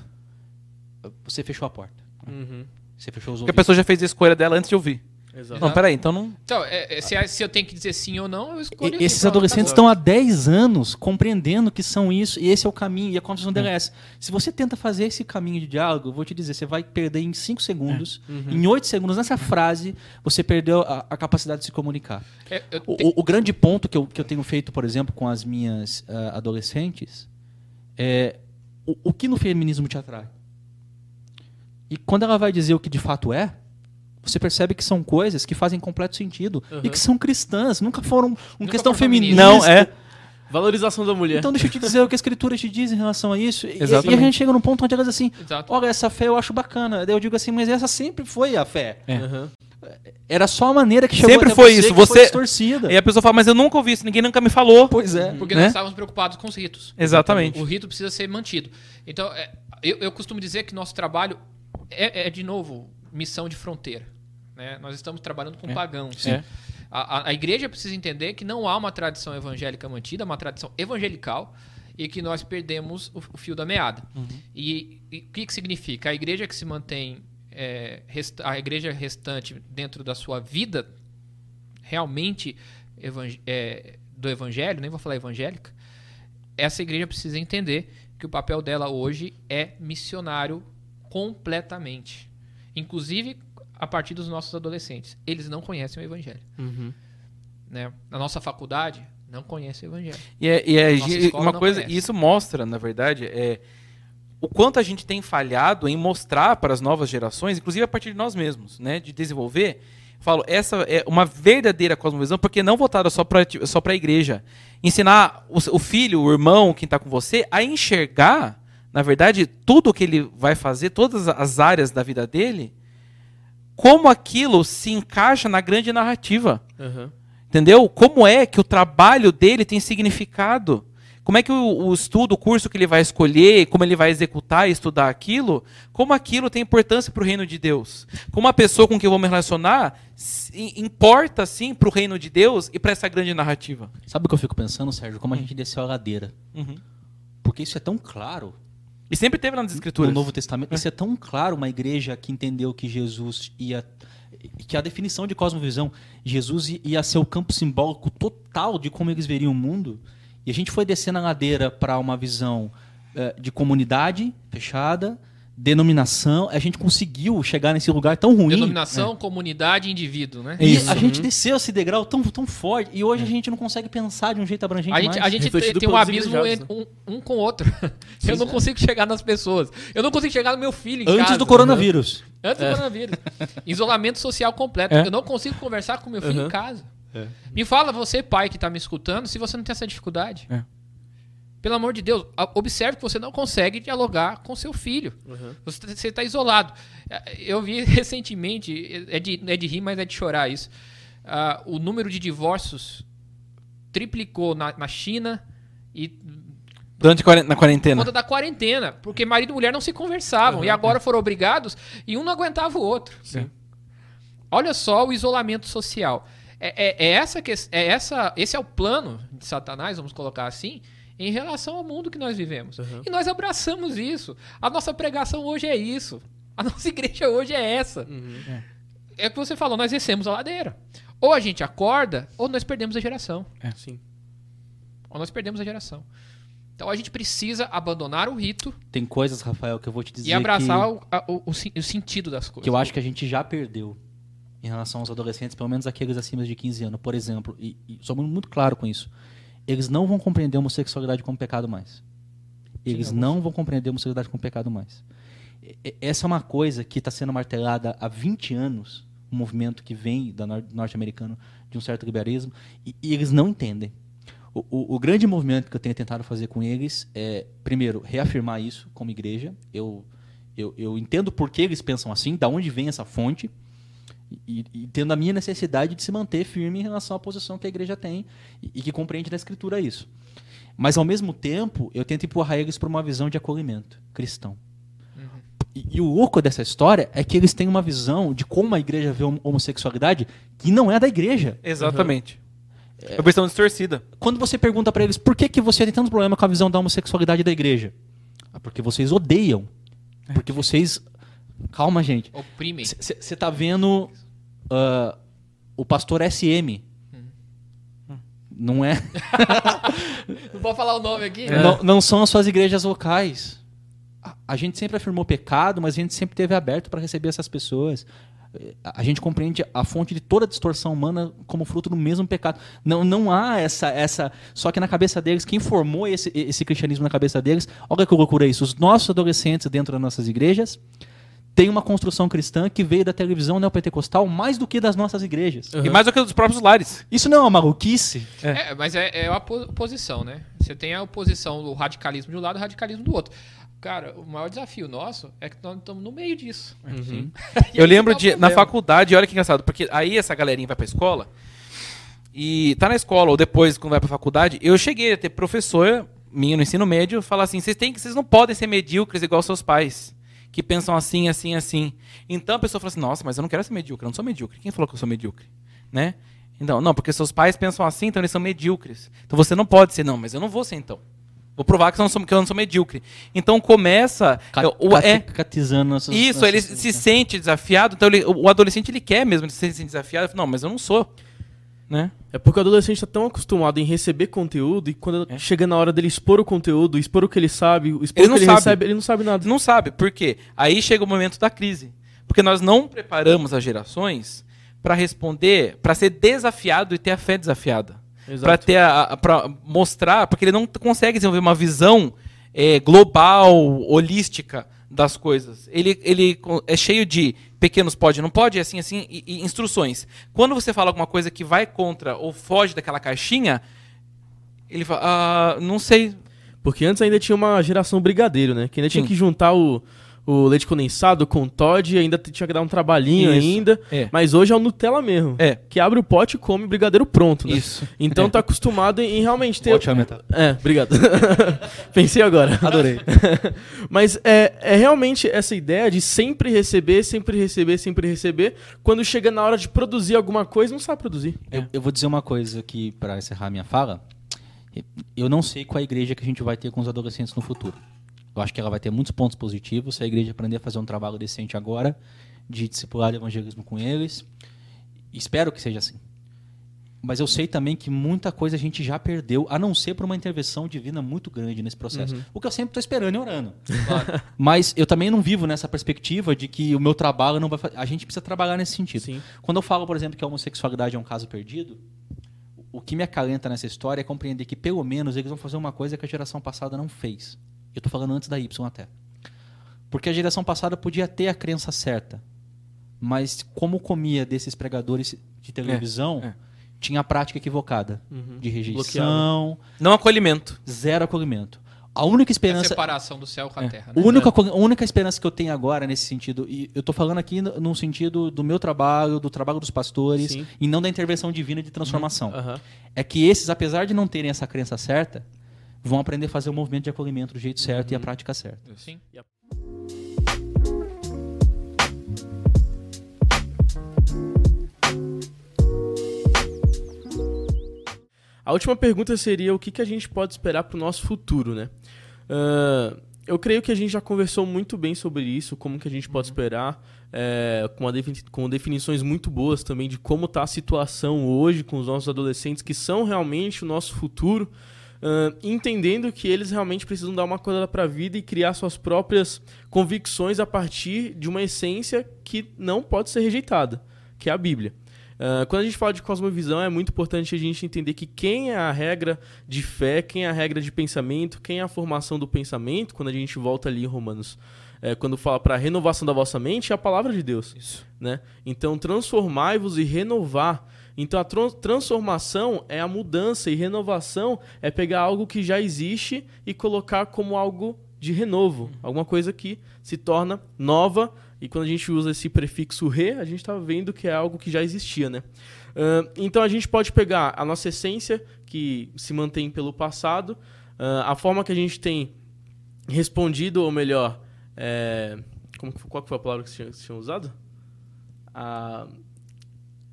Você fechou a porta. Uhum. Você fechou os Porque a ouvidos. pessoa já fez a escolha dela antes de ouvir. Exato. Não, peraí, então não. Então, é- é, se, se eu tenho que dizer sim ou não, eu escolho. E- esses pronto, adolescentes acabou. estão há 10 anos compreendendo que são isso, e esse é o caminho, e a confissão dela é essa. Se você tenta fazer esse caminho de diálogo, eu vou te dizer, você vai perder em 5 segundos, em 8 segundos, nessa frase, você perdeu a, a capacidade de se comunicar. É, te- o- o grande ponto que eu, que eu tenho feito, por exemplo, com as minhas ah, adolescentes, é o, o que no feminismo te atrai? E quando ela vai dizer o que de fato é, você percebe que são coisas que fazem completo sentido e Uhum. que são cristãs, nunca foram uma Nunca questão foram feminista. Não, é. Valorização da mulher. Então deixa eu te dizer o que a escritura te diz em relação a isso. E- E, a gente chega num ponto onde ela diz assim: Exato. olha, essa fé eu acho bacana. Daí eu digo assim, mas essa sempre foi a fé. É. Aham. Era só a maneira que chegou Sempre até foi você isso, que você- foi distorcida. E a pessoa fala, mas eu nunca ouvi isso, ninguém nunca me falou. Pois é. Porque né? nós estávamos preocupados com os ritos. Exatamente. O rito precisa ser mantido. Então, é, eu, eu costumo dizer que nosso trabalho é, é, de novo, missão de fronteira. né? Nós estamos trabalhando com É. pagãos. É. A, a- a igreja precisa entender que não há uma tradição evangélica mantida, uma tradição evangelical, e que nós perdemos o, o fio da meada. E, e o que, que significa? A igreja que se mantém, é, resta- a igreja restante dentro da sua vida realmente evang- é, do evangelho, nem vou falar evangélica, essa igreja precisa entender que o papel dela hoje é missionário completamente. Inclusive a partir dos nossos adolescentes. Eles não conhecem o evangelho. Uhum. Né? Na nossa faculdade, não conhecem o evangelho. E, é, e é- e uma coisa, conhece. isso mostra, na verdade, é o quanto a gente tem falhado em mostrar para as novas gerações, inclusive a partir de nós mesmos, né, de desenvolver. Falo, essa é uma verdadeira cosmovisão, porque não voltada só para só para a igreja. Ensinar o, o filho, o irmão, quem está com você, a enxergar, na verdade, tudo o que ele vai fazer, todas as áreas da vida dele, como aquilo se encaixa na grande narrativa. Aham. Entendeu? Como é que o trabalho dele tem significado? como é que o, o estudo, o curso que ele vai escolher, como ele vai executar e estudar aquilo, como aquilo tem importância para o reino de Deus. Como a pessoa com quem eu vou me relacionar se- importa, sim, para o reino de Deus e para essa grande narrativa. Sabe o que eu fico pensando, Sérgio? Como a gente desceu a ladeira. Uhum. Porque isso é tão claro E sempre teve nas escrituras. no Novo Testamento. Isso é tão claro uma igreja que entendeu que Jesus ia. que a definição de cosmovisão, Jesus ia ser o campo simbólico total de como eles veriam o mundo. E a gente foi descendo a ladeira para uma visão eh, de comunidade fechada, denominação. A gente conseguiu chegar nesse lugar tão ruim. Denominação, comunidade e indivíduo, né? E Isso. a gente desceu esse degrau tão, tão forte. E hoje a gente não consegue pensar de um jeito abrangente A gente, mais. a gente tem, Refletido tem um abismo um, um com o outro. <laughs> Eu não consigo chegar nas pessoas. Eu não consigo chegar no meu filho em Antes casa. do coronavírus. Antes do coronavírus. Isolamento social completo. É. Eu não consigo conversar com meu filho Uhum. em casa. É. Me fala, você, pai, que tá me escutando, se você não tem essa dificuldade. É. Pelo amor de Deus, observe que você não consegue dialogar com seu filho. Uhum. Você está isolado. É, Eu vi <laughs> recentemente, é de, é de rir, mas é de chorar isso. Ah, o número de divórcios triplicou na, na China e Durante na por quarentena. conta da quarentena, porque marido e mulher não se conversavam e agora foram obrigados e um não aguentava o outro. Sim. Olha só o isolamento social. É, é- é essa que, é essa, esse é o plano de Satanás, vamos colocar assim, em relação ao mundo que nós vivemos. Uhum. E nós abraçamos isso. A nossa pregação hoje é isso. A <laughs> nossa igreja hoje é essa. Uhum. É o que você falou, nós descemos a ladeira. Ou a gente acorda, ou nós perdemos a geração. Sim. Ou nós perdemos a geração. Então a gente precisa abandonar o rito Tem coisas, Rafael, que eu vou te dizer e abraçar que, o, o- o o sentido das coisas. que eu acho que a gente já perdeu em relação aos adolescentes, pelo menos aqueles acima de 15 anos. Por exemplo, e, e sou muito claro com isso, eles não vão compreender a homossexualidade como pecado mais. Eles não vão compreender a homossexualidade como pecado mais. E- Essa é uma coisa que está sendo martelada há 20 anos, um movimento que vem da nor- norte-americano de um certo liberalismo, e, e eles não entendem. O, o- o grande movimento que eu tenho tentado fazer com eles é, primeiro, reafirmar isso como igreja. Eu, eu, eu entendo por que eles pensam assim, da onde vem essa fonte, e, e tendo a minha necessidade de se manter firme em relação à posição que a igreja tem e, e que compreende da escritura isso. Mas, ao mesmo tempo, eu tento empurrar eles para uma visão de acolhimento cristão. E, e o louco dessa história é que eles têm uma visão de como a igreja vê a homossexualidade que não é da igreja. Exatamente. É uma versão distorcida. Quando você pergunta para eles por que, que você tem tanto problema com a visão da homossexualidade da igreja, ah, porque vocês odeiam. Porque vocês. Calma, gente. Oprimem. Você tá vendo ah, o pastor SM. Não é? <laughs> Não vou falar o nome aqui? É. Não, não são as suas igrejas locais. A, a gente sempre afirmou pecado, mas a gente sempre teve aberto para receber essas pessoas. A a gente compreende a fonte de toda a distorção humana como fruto do mesmo pecado. Não, não há essa, essa. Só que na cabeça deles, quem formou esse, esse cristianismo na cabeça deles, olha que loucura isso. Os nossos adolescentes dentro das nossas igrejas têm uma construção cristã que veio da televisão neopentecostal mais do que das nossas igrejas. E mais do que dos próprios lares. Isso não é uma maluquice? É, mas é, é a po- oposição, né? Você tem a oposição do radicalismo de um lado e o radicalismo do outro. Cara, o maior desafio nosso é que nós estamos no meio disso. Uhum. Eu lembro tá de, na problema. faculdade, olha que engraçado, porque aí essa galerinha vai pra escola e tá na escola ou depois quando vai pra faculdade, eu cheguei a ter professor minha no ensino médio falar assim, vocês têm que vocês não podem ser medíocres igual seus pais, que pensam assim, assim, assim. Então a pessoa fala assim: "Nossa, mas eu não quero ser medíocre, eu não sou medíocre. Quem falou que eu sou medíocre?" Né? Então, não, porque seus pais pensam assim, então eles são medíocres. Então você não pode ser, não, mas eu não vou ser então. Vou provar que eu não sou, que eu não sou medíocre. Então começa. Ca- o- é, Catizando nossas, isso, nossas- ele se sente desafiado, então ele- o adolescente ele quer mesmo ele se sente desafiado, não, mas eu não sou, né? É porque o adolescente tá tão acostumado em receber conteúdo e quando É. chega na hora dele expor o conteúdo, expor o que ele sabe, expor Ele o não que ele sabe. recebe, ele não sabe nada. Não sabe, por quê? Aí chega o momento da crise. Porque nós não preparamos as gerações para responder, para ser desafiado e ter a fé desafiada. Para ter a, a- pra mostrar, porque ele não consegue desenvolver uma visão é, global, holística das coisas. Ele, ele é cheio de pequenos pode, não pode, assim, assim, e, e instruções. Quando você fala alguma coisa que vai contra ou foge daquela caixinha, ele fala, ah, não sei. Porque antes ainda tinha uma geração brigadeiro, né? Que ainda tinha Sim. que juntar o, o leite condensado com Todd ainda tinha que dar um trabalhinho Isso. ainda. É. Mas hoje é o Nutella mesmo. É. Que abre o pote e come brigadeiro pronto, né? Isso. Então tá acostumado em, em realmente ter. Ótima metáfora. É, obrigado. <laughs> Pensei agora. Adorei. <laughs> Mas é, é realmente essa ideia de sempre receber, sempre receber, sempre receber. Quando chega na hora de produzir alguma coisa, não sabe produzir. Eu, eu vou dizer uma coisa aqui para encerrar minha fala. Eu não sei qual é a igreja que a gente vai ter com os adolescentes no futuro. Eu acho que ela vai ter muitos pontos positivos se a igreja aprender a fazer um trabalho decente agora, de discipular evangelismo com eles. Espero que seja assim. Mas eu sei também que muita coisa a gente já perdeu, a não ser por uma intervenção divina muito grande nesse processo. O que eu sempre estou esperando e orando. <laughs> Claro. Mas eu também não vivo nessa perspectiva de que o meu trabalho não vai fazer. A gente precisa trabalhar nesse sentido. Sim. Quando eu falo, por exemplo, que a homossexualidade é um caso perdido, o que me acalenta nessa história é compreender que pelo menos eles vão fazer uma coisa que a geração passada não fez. Eu estou falando antes da Y até. Porque a geração passada podia ter a crença certa, mas como comia desses pregadores de televisão, é. tinha a prática equivocada Uhum. de rejeição, Não acolhimento. zero acolhimento. A única É a esperança separação do céu com a é. terra. A Né? única, co- a única esperança que eu tenho agora nesse sentido, e eu tô falando aqui no, no sentido do meu trabalho, do trabalho dos pastores, Sim. e não da intervenção divina de transformação, Aham. é que esses, apesar de não terem essa crença certa, vão aprender a fazer o movimento de acolhimento do jeito certo e a prática certa. Sim. A última pergunta seria o que, que a gente pode esperar para o nosso futuro, né? Ah, eu creio que a gente já conversou muito bem sobre isso, como que a gente pode esperar, é, com, a defini- com definições muito boas também de como está a situação hoje com os nossos adolescentes, que são realmente o nosso futuro, ah, entendendo que eles realmente precisam dar uma acordada para a vida e criar suas próprias convicções a partir de uma essência que não pode ser rejeitada, que é a Bíblia. Ah, quando a gente fala de cosmovisão, é muito importante a gente entender que quem é a regra de fé, quem é a regra de pensamento, quem é a formação do pensamento, quando a gente volta ali em Romanos, eh, quando fala para a renovação da vossa mente, é a palavra de Deus. Isso. Né? Então, transformai-vos e renovar. Então, a tran- transformação é a mudança e renovação é pegar algo que já existe e colocar como algo de renovo, alguma coisa que se torna nova. E quando a gente usa esse prefixo re, a gente está vendo que é algo que já existia, né? Ahn, então a gente pode pegar a nossa essência, que se mantém pelo passado, ahn, a forma que a gente tem respondido, ou melhor, é, como, que- qual que foi a palavra que vocês tinham, vocês tinham usado? A,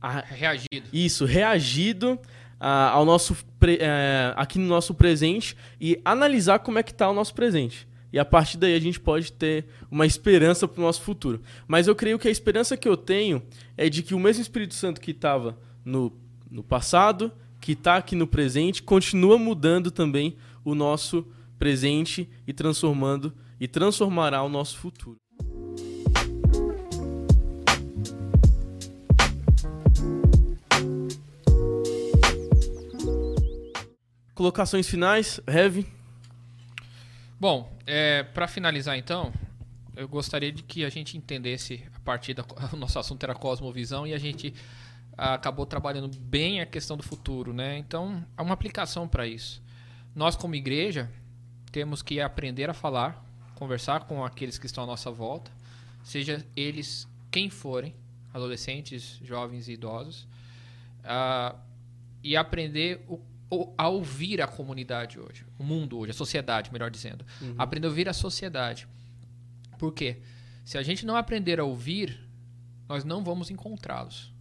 a, Reagido. isso, reagido ah, ao nosso pre- eh, aqui no nosso presente e analisar como é que está o nosso presente. E a partir daí a gente pode ter uma esperança para o nosso futuro. Mas eu creio que a esperança que eu tenho é de que o mesmo Espírito Santo que estava no, no passado, que está aqui no presente, continua mudando também o nosso presente e transformando e transformará o nosso futuro. Colocações finais, Heavy. Bom, é, para finalizar então, eu gostaria de que a gente entendesse a partir da <laughs> o nosso assunto era cosmovisão e a gente ah, acabou trabalhando bem a questão do futuro, né? Então, há uma aplicação para isso. Nós como igreja temos que aprender a falar, conversar com aqueles que estão à nossa volta, seja eles quem forem, adolescentes, jovens e idosos, ah, e aprender o- a ouvir a comunidade hoje, o mundo hoje, a sociedade, melhor dizendo. Aprender a ouvir a sociedade. Por quê? Se a gente não aprender a ouvir, nós não vamos encontrá-los.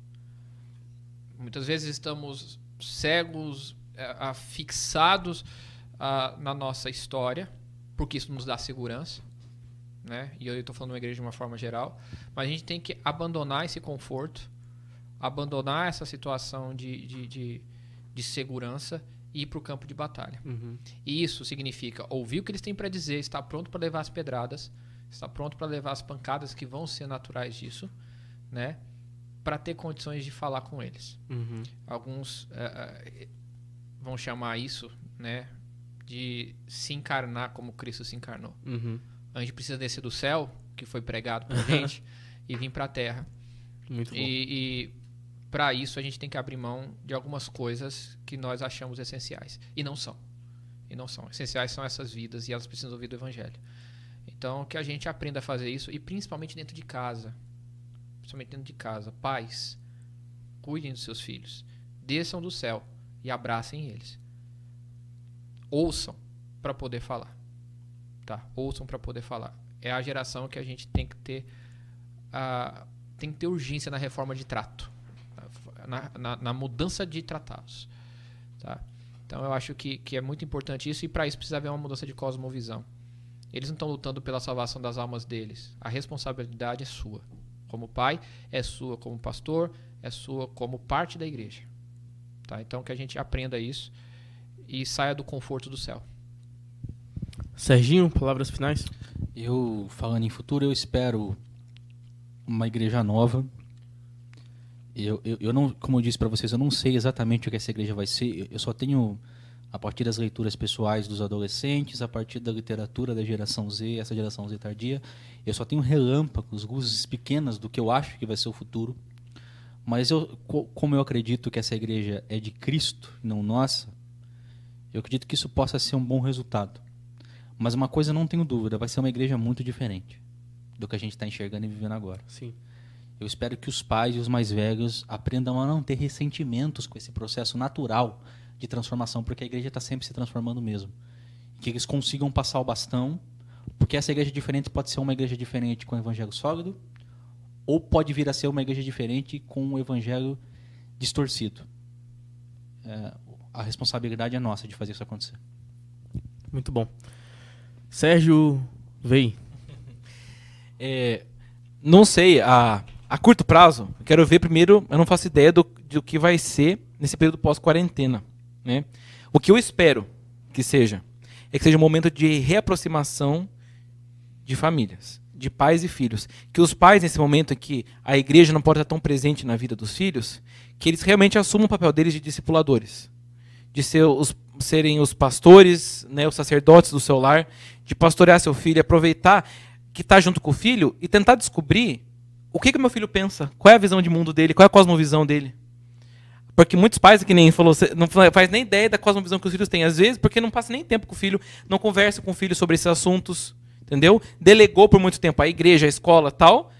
Muitas vezes estamos cegos, ah, fixados na nossa história, porque isso nos dá segurança. Né? E eu estou falando uma igreja de uma forma geral. Mas a gente tem que abandonar esse conforto, abandonar essa situação de, de, de, de segurança e ir para o campo de batalha. E isso significa ouvir o que eles têm para dizer, estar pronto para levar as pedradas, estar pronto para levar as pancadas que vão ser naturais disso, né? Para ter condições de falar com eles. Alguns eh, eh, vão chamar isso, né? De se encarnar como Cristo se encarnou. Uhum. A gente precisa descer do céu, que foi pregado pra gente, <laughs> e vir para a terra. Muito bom. E, e para isso a gente tem que abrir mão de algumas coisas que nós achamos essenciais. E não são. E não são. Essenciais são essas vidas e elas precisam ouvir do evangelho. Então, que a gente aprenda a fazer isso e principalmente dentro de casa. Principalmente dentro de casa. Pais, cuidem dos seus filhos. Desçam do céu e abracem eles. Ouçam para poder falar. Tá? Ouçam para poder falar. É a geração que a gente tem que ter a tem que ter urgência na reforma de trato, na, na, na mudança de tratados. Tá? Então eu acho que, que é muito importante isso e para isso precisa haver uma mudança de cosmovisão. Eles não estão lutando pela salvação das almas deles. A responsabilidade é sua. Como pai, é sua como pastor, é sua como parte da igreja. Tá? Então que a gente aprenda isso e saia do conforto do céu. Serginho, palavras finais? Eu, falando em futuro, eu espero uma igreja nova. Eu, eu, eu não, como eu disse para vocês, eu não sei exatamente o que essa igreja vai ser. Eu só tenho, a partir das leituras pessoais dos adolescentes, a partir da literatura da geração Z, essa geração Z tardia, eu só tenho relâmpagos, luzes pequenas do que eu acho que vai ser o futuro. Mas eu, como eu acredito que essa igreja é de Cristo, não nossa, eu acredito que isso possa ser um bom resultado. Mas uma coisa não tenho dúvida, vai ser uma igreja muito diferente do que a gente está enxergando e vivendo agora. Sim. Eu espero que os pais e os mais velhos aprendam a não ter ressentimentos com esse processo natural de transformação, porque a igreja está sempre se transformando mesmo. Que eles consigam passar o bastão, porque essa igreja diferente pode ser uma igreja diferente com o evangelho sólido, ou pode vir a ser uma igreja diferente com o evangelho distorcido. É, a responsabilidade é nossa de fazer isso acontecer. Muito bom. Sérgio, vem. É, não sei, a, a curto prazo, eu quero ver primeiro, eu não faço ideia do, do que vai ser nesse período pós-quarentena. Né? O que eu espero que seja, é que seja um momento de reaproximação de famílias, de pais e filhos. Que os pais, nesse momento em que a igreja não pode estar tão presente na vida dos filhos, que eles realmente assumam o papel deles de discipuladores. De ser os, serem os pastores, né, os sacerdotes do seu lar, de pastorear seu filho, aproveitar que está junto com o filho e tentar descobrir o que que meu filho pensa, qual é a visão de mundo dele, qual é a cosmovisão dele. Porque muitos pais, que nem falou, não faz nem ideia da cosmovisão que os filhos têm. Às vezes, porque não passa nem tempo com o filho, não conversa com o filho sobre esses assuntos, entendeu? Delegou por muito tempo a igreja, a escola tal.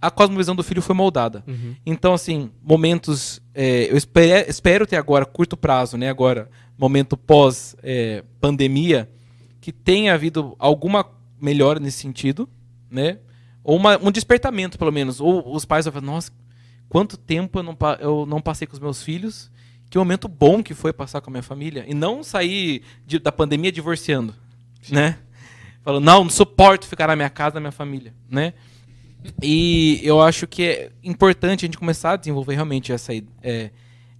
A cosmovisão do filho foi moldada. Uhum. Então, assim, momentos. É, eu espero, espero ter agora, curto prazo, né? Agora, momento pós-pandemia, é, que tenha havido alguma melhor nesse sentido, né? Ou uma, um despertamento, pelo menos. Ou os pais vão falar, nossa, quanto tempo eu não, eu não passei com os meus filhos, que momento bom que foi passar com a minha família. E não sair de, da pandemia divorciando, Sim. né? Falando, não, não suporto ficar na minha casa, na minha família, né? E eu acho que é importante a gente começar a desenvolver realmente essa é,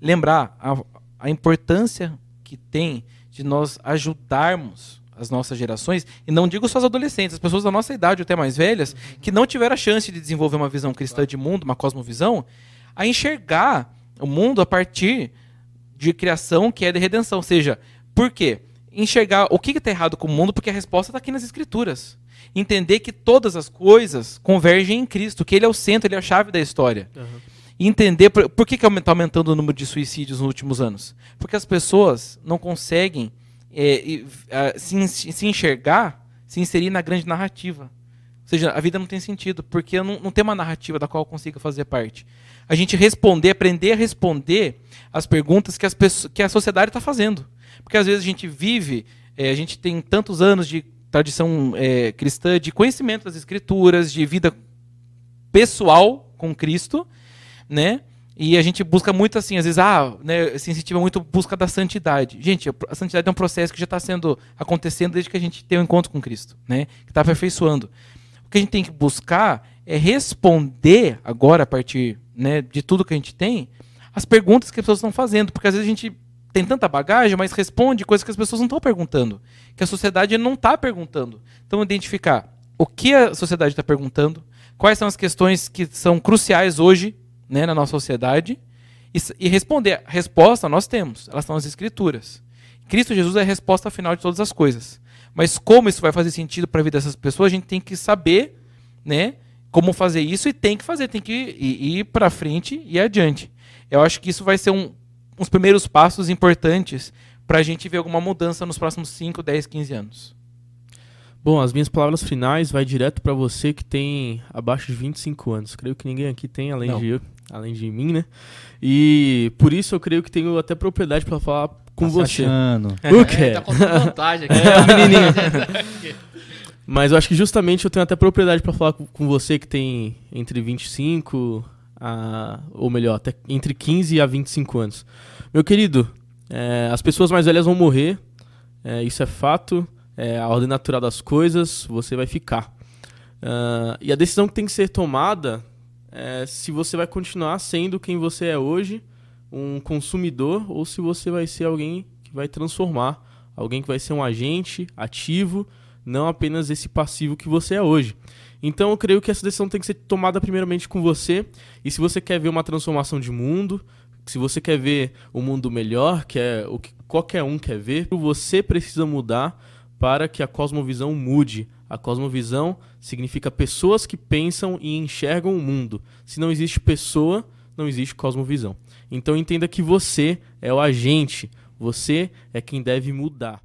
lembrar a, a importância que tem de nós ajudarmos as nossas gerações, e não digo só as adolescentes, as pessoas da nossa idade ou até mais velhas, que não tiveram a chance de desenvolver uma visão cristã de mundo, uma cosmovisão, a enxergar o mundo a partir de criação que é de redenção. Ou seja, por quê? Enxergar o que está errado com o mundo, porque a resposta está aqui nas Escrituras. Entender que todas as coisas convergem em Cristo, que Ele é o centro, Ele é a chave da história. Uhum. Entender por, por que está aumentando o número de suicídios nos últimos anos. Porque as pessoas não conseguem é, se, se, enxergar, se inserir na grande narrativa. Ou seja, a vida não tem sentido, porque não, não tem uma narrativa da qual eu consiga fazer parte. A gente responder, aprender a responder as perguntas que, as pessoas, que a sociedade está fazendo. Porque às vezes a gente vive, é, a gente tem tantos anos de tradição é, cristã, de conhecimento das escrituras, de vida pessoal com Cristo, né? E a gente busca muito assim, às vezes, ah, né, se incentiva muito a busca da santidade. Gente, a santidade é um processo que já está sendo acontecendo desde que a gente tem o um encontro com Cristo, né? Que está aperfeiçoando. O que a gente tem que buscar é responder agora, a partir né, de tudo que a gente tem, as perguntas que as pessoas estão fazendo. Porque às vezes a gente tem tanta bagagem, mas responde coisas que as pessoas não estão perguntando. Que a sociedade não está perguntando. Então, identificar o que a sociedade está perguntando, quais são as questões que são cruciais hoje né, na nossa sociedade e, e responder. Resposta nós temos, elas estão nas Escrituras. Cristo Jesus é a resposta final de todas as coisas. Mas como isso vai fazer sentido para a vida dessas pessoas, a gente tem que saber né, como fazer isso e tem que fazer, tem que ir, ir para frente e adiante. Eu acho que isso vai ser um, uns primeiros passos importantes para a gente ver alguma mudança nos próximos 5, 10, 15 anos. Bom, as minhas palavras finais vai direto pra você que tem abaixo de 25 anos. Creio que ninguém aqui tem, além Não. de eu, além de mim, né? E por isso eu creio que tenho até propriedade pra falar com Tá você. achando. <laughs> O É, quê? tá contando vantagem aqui. <laughs> <laughs> Mas eu acho que justamente eu tenho até propriedade pra falar com- você que tem entre 25 a. ou melhor, até entre 15 a 25 anos. Meu querido, é, as pessoas mais velhas vão morrer, é, isso é fato, é a ordem natural das coisas, você vai ficar. Ah, e a decisão que tem que ser tomada é se você vai continuar sendo quem você é hoje, um consumidor, ou se você vai ser alguém que vai transformar, alguém que vai ser um agente ativo não apenas esse passivo que você é hoje. Então eu creio que essa decisão tem que ser tomada primeiramente com você. E se você quer ver uma transformação de mundo, se você quer ver o um mundo melhor, que é o que qualquer um quer ver, você precisa mudar para que a cosmovisão mude. A cosmovisão significa pessoas que pensam e enxergam o mundo. Se não existe pessoa, não existe cosmovisão. Então entenda que você é o agente, você é quem deve mudar.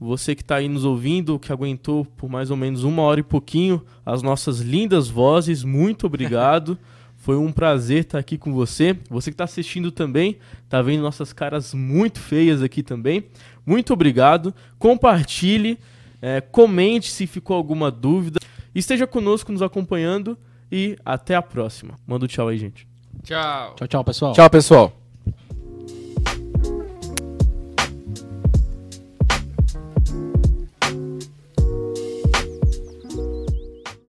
Você que está aí nos ouvindo, que aguentou por mais ou menos uma hora e pouquinho as nossas lindas vozes, muito obrigado. <laughs> Foi um prazer estar aqui com você. Você que está assistindo também, está vendo nossas caras muito feias aqui também. Muito obrigado. Compartilhe, é, comente se ficou alguma dúvida. Esteja conosco nos acompanhando e até a próxima. Manda um tchau aí, gente. Tchau. Tchau, tchau, pessoal. Tchau, pessoal.